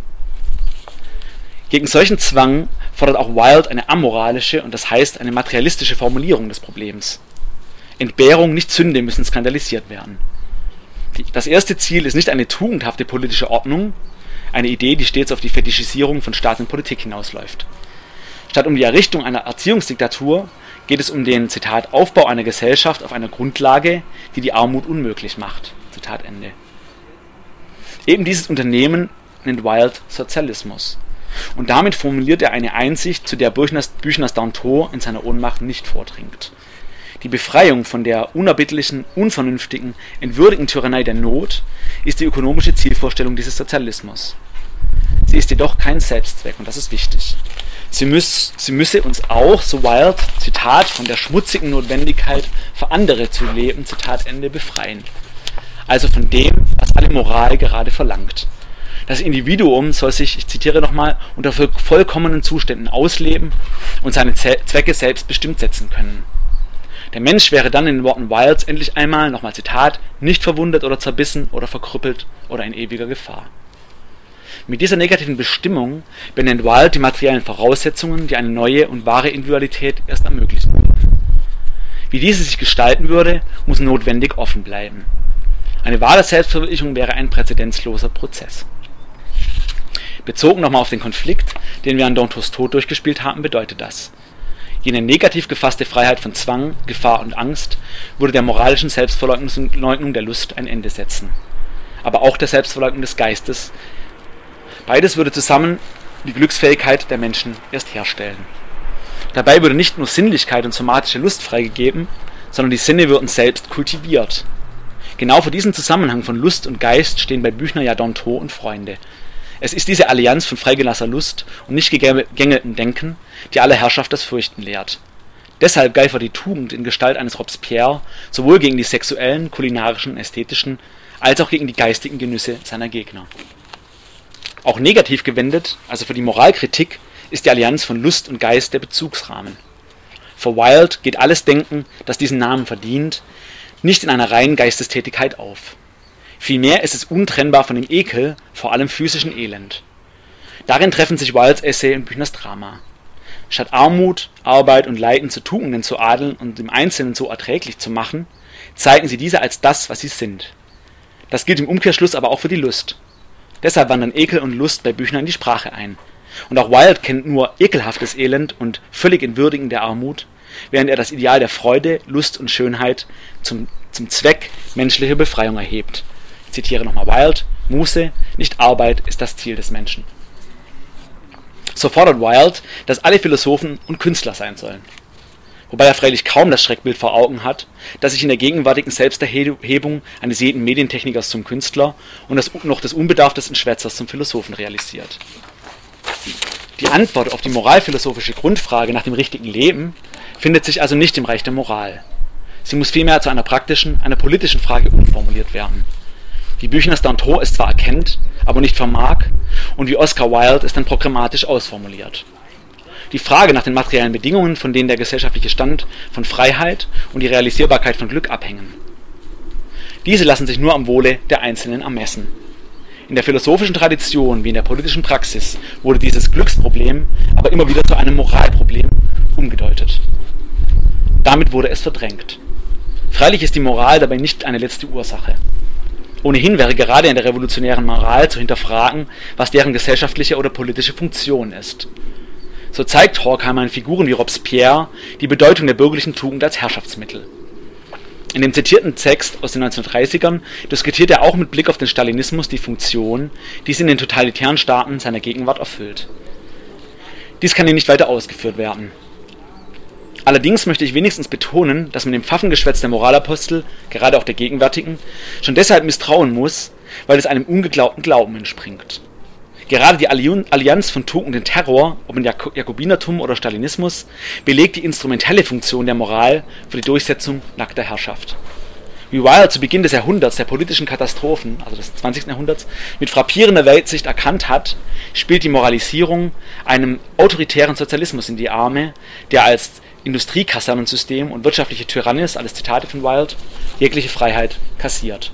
Gegen solchen Zwang fordert auch Wilde eine amoralische und das heißt eine materialistische Formulierung des Problems. Entbehrung, nicht Sünde müssen skandalisiert werden. Das erste Ziel ist nicht eine tugendhafte politische Ordnung, eine Idee, die stets auf die Fetischisierung von Staat und Politik hinausläuft. Statt um die Errichtung einer Erziehungsdiktatur geht es um den Zitat Aufbau einer Gesellschaft auf einer Grundlage, die die Armut unmöglich macht. Zitat Ende. Eben dieses Unternehmen nennt Wilde Sozialismus. Und damit formuliert er eine Einsicht, zu der Büchners, Danton in seiner Ohnmacht nicht vordringt. Die Befreiung von der unerbittlichen, unvernünftigen, entwürdigenden Tyrannei der Not ist die ökonomische Zielvorstellung dieses Sozialismus. Sie ist jedoch kein Selbstzweck und das ist wichtig. Sie, müß, sie müsse uns auch, so Wild, Zitat, von der schmutzigen Notwendigkeit, für andere zu leben, Zitat Ende, befreien. Also von dem, was alle Moral gerade verlangt. Das Individuum soll sich, ich zitiere nochmal, unter vollkommenen Zuständen ausleben und seine Zwecke selbstbestimmt setzen können. Der Mensch wäre dann in den Worten Wilds endlich einmal, nochmal Zitat, nicht verwundet oder zerbissen oder verkrüppelt oder in ewiger Gefahr. Mit dieser negativen Bestimmung benennt Wild die materiellen Voraussetzungen, die eine neue und wahre Individualität erst ermöglichen würden. Wie diese sich gestalten würde, muss notwendig offen bleiben. Eine wahre Selbstverwirklichung wäre ein präzedenzloser Prozess. Bezogen nochmal auf den Konflikt, den wir an Dantos Tod durchgespielt haben, bedeutet das. Jene negativ gefasste Freiheit von Zwang, Gefahr und Angst würde der moralischen Selbstverleugnung der Lust ein Ende setzen. Aber auch der Selbstverleugnung des Geistes. Beides würde zusammen die Glücksfähigkeit der Menschen erst herstellen. Dabei würde nicht nur Sinnlichkeit und somatische Lust freigegeben, sondern die Sinne würden selbst kultiviert. Genau für diesen Zusammenhang von Lust und Geist stehen bei Büchner ja Danto und Freunde. Es ist diese Allianz von freigelasser Lust und nicht gegängeltem Denken, die alle Herrschaft das Fürchten lehrt. Deshalb geifert die Tugend in Gestalt eines Robespierre sowohl gegen die sexuellen, kulinarischen, ästhetischen als auch gegen die geistigen Genüsse seiner Gegner. Auch negativ gewendet, also für die Moralkritik, ist die Allianz von Lust und Geist der Bezugsrahmen. Für Wilde geht alles Denken, das diesen Namen verdient, nicht in einer reinen Geistestätigkeit auf. Vielmehr ist es untrennbar von dem Ekel, vor allem physischen Elend. Darin treffen sich Wilds Essay und Büchners Drama. Statt Armut, Arbeit und Leiden zu Tugenden zu adeln und dem Einzelnen so erträglich zu machen, zeigen sie diese als das, was sie sind. Das gilt im Umkehrschluss aber auch für die Lust. Deshalb wandern Ekel und Lust bei Büchner in die Sprache ein. Und auch Wilde kennt nur ekelhaftes Elend und völlig Entwürdigen der Armut, während er das Ideal der Freude, Lust und Schönheit zum, zum Zweck menschlicher Befreiung erhebt zitiere nochmal Wilde, Muße, nicht Arbeit ist das Ziel des Menschen. So fordert Wilde, dass alle Philosophen und Künstler sein sollen. Wobei er freilich kaum das Schreckbild vor Augen hat, das sich in der gegenwärtigen Selbsterhebung eines jeden Medientechnikers zum Künstler und das, noch des unbedarftesten Schwätzers zum Philosophen realisiert. Die Antwort auf die moralphilosophische Grundfrage nach dem richtigen Leben findet sich also nicht im Reich der Moral. Sie muss vielmehr zu einer praktischen, einer politischen Frage umformuliert werden. Wie Büchners Danton es zwar erkennt, aber nicht vermag, und wie Oscar Wilde es dann programmatisch ausformuliert. Die Frage nach den materiellen Bedingungen, von denen der gesellschaftliche Stand von Freiheit und die Realisierbarkeit von Glück abhängen. Diese lassen sich nur am Wohle der Einzelnen ermessen. In der philosophischen Tradition wie in der politischen Praxis wurde dieses Glücksproblem aber immer wieder zu einem Moralproblem umgedeutet. Damit wurde es verdrängt. Freilich ist die Moral dabei nicht eine letzte Ursache. Ohnehin wäre gerade in der revolutionären Moral zu hinterfragen, was deren gesellschaftliche oder politische Funktion ist. So zeigt Horkheimer in Figuren wie Robespierre die Bedeutung der bürgerlichen Tugend als Herrschaftsmittel. In dem zitierten Text aus den 1930ern diskutiert er auch mit Blick auf den Stalinismus die Funktion, die es in den totalitären Staaten seiner Gegenwart erfüllt. Dies kann hier nicht weiter ausgeführt werden. Allerdings möchte ich wenigstens betonen, dass man dem Pfaffengeschwätz der Moralapostel, gerade auch der gegenwärtigen, schon deshalb misstrauen muss, weil es einem ungeglaubten Glauben entspringt. Gerade die Allianz von Tugend und Terror, ob in Jakobinertum oder Stalinismus, belegt die instrumentelle Funktion der Moral für die Durchsetzung nackter Herrschaft. Wie Wilde zu Beginn des Jahrhunderts der politischen Katastrophen, also des 20. Jahrhunderts, mit frappierender Weltsicht erkannt hat, spielt die Moralisierung einem autoritären Sozialismus in die Arme, der als Industriekasernensystem und wirtschaftliche Tyrannis, alles Zitate von Wilde, jegliche Freiheit kassiert.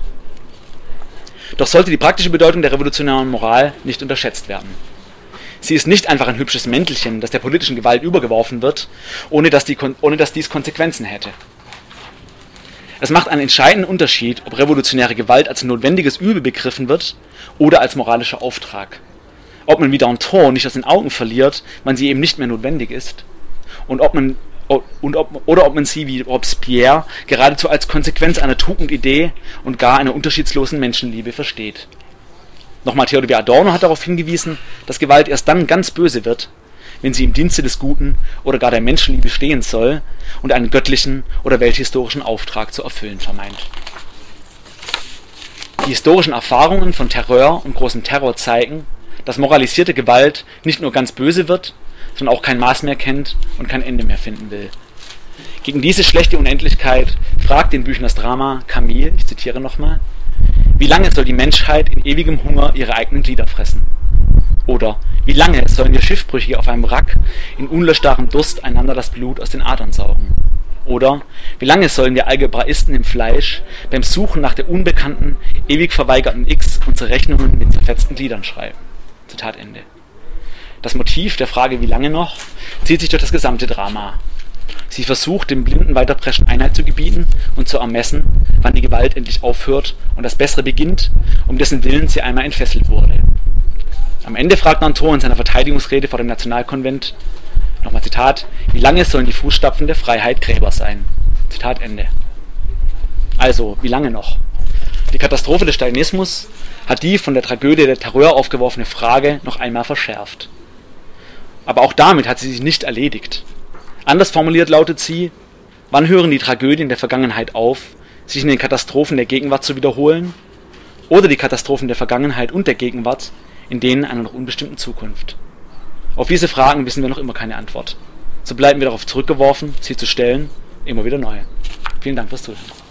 Doch sollte die praktische Bedeutung der revolutionären Moral nicht unterschätzt werden. Sie ist nicht einfach ein hübsches Mäntelchen, das der politischen Gewalt übergeworfen wird, ohne dass, die, ohne dass dies Konsequenzen hätte. Es macht einen entscheidenden Unterschied, ob revolutionäre Gewalt als notwendiges Übel begriffen wird oder als moralischer Auftrag. Ob man wie Danton nicht aus den Augen verliert, wann sie eben nicht mehr notwendig ist. Und ob man und ob, oder ob man sie wie Robespierre geradezu als Konsequenz einer Tugendidee und gar einer unterschiedslosen Menschenliebe versteht. Nochmal Theodor Adorno hat darauf hingewiesen, dass Gewalt erst dann ganz böse wird, wenn sie im Dienste des Guten oder gar der Menschenliebe stehen soll und einen göttlichen oder welthistorischen Auftrag zu erfüllen vermeint. Die historischen Erfahrungen von Terror und großem Terror zeigen, dass moralisierte Gewalt nicht nur ganz böse wird, sondern auch kein Maß mehr kennt und kein Ende mehr finden will. Gegen diese schlechte Unendlichkeit fragt den Büchners Drama Camille, ich zitiere nochmal, wie lange soll die Menschheit in ewigem Hunger ihre eigenen Glieder fressen? Oder wie lange sollen wir Schiffbrüchige auf einem Wrack in unlöschbarem Durst einander das Blut aus den Adern saugen? Oder wie lange sollen wir Algebraisten im Fleisch beim Suchen nach der unbekannten, ewig verweigerten X unsere Rechnungen mit zerfetzten Gliedern schreiben? Zitat Ende. Das Motiv der Frage wie lange noch zieht sich durch das gesamte Drama. Sie versucht, dem blinden Weiterpreschen Einheit zu gebieten und zu ermessen, wann die Gewalt endlich aufhört und das Bessere beginnt, um dessen Willen sie einmal entfesselt wurde. Am Ende fragt Nanton in seiner Verteidigungsrede vor dem Nationalkonvent, nochmal Zitat, wie lange sollen die Fußstapfen der Freiheit Gräber sein? Zitat Ende. Also, wie lange noch? Die Katastrophe des Stalinismus hat die von der Tragödie der Terror aufgeworfene Frage noch einmal verschärft. Aber auch damit hat sie sich nicht erledigt. Anders formuliert lautet sie, wann hören die Tragödien der Vergangenheit auf, sich in den Katastrophen der Gegenwart zu wiederholen? Oder die Katastrophen der Vergangenheit und der Gegenwart in denen einer noch unbestimmten Zukunft? Auf diese Fragen wissen wir noch immer keine Antwort. So bleiben wir darauf zurückgeworfen, sie zu stellen, immer wieder neu. Vielen Dank fürs Zuhören.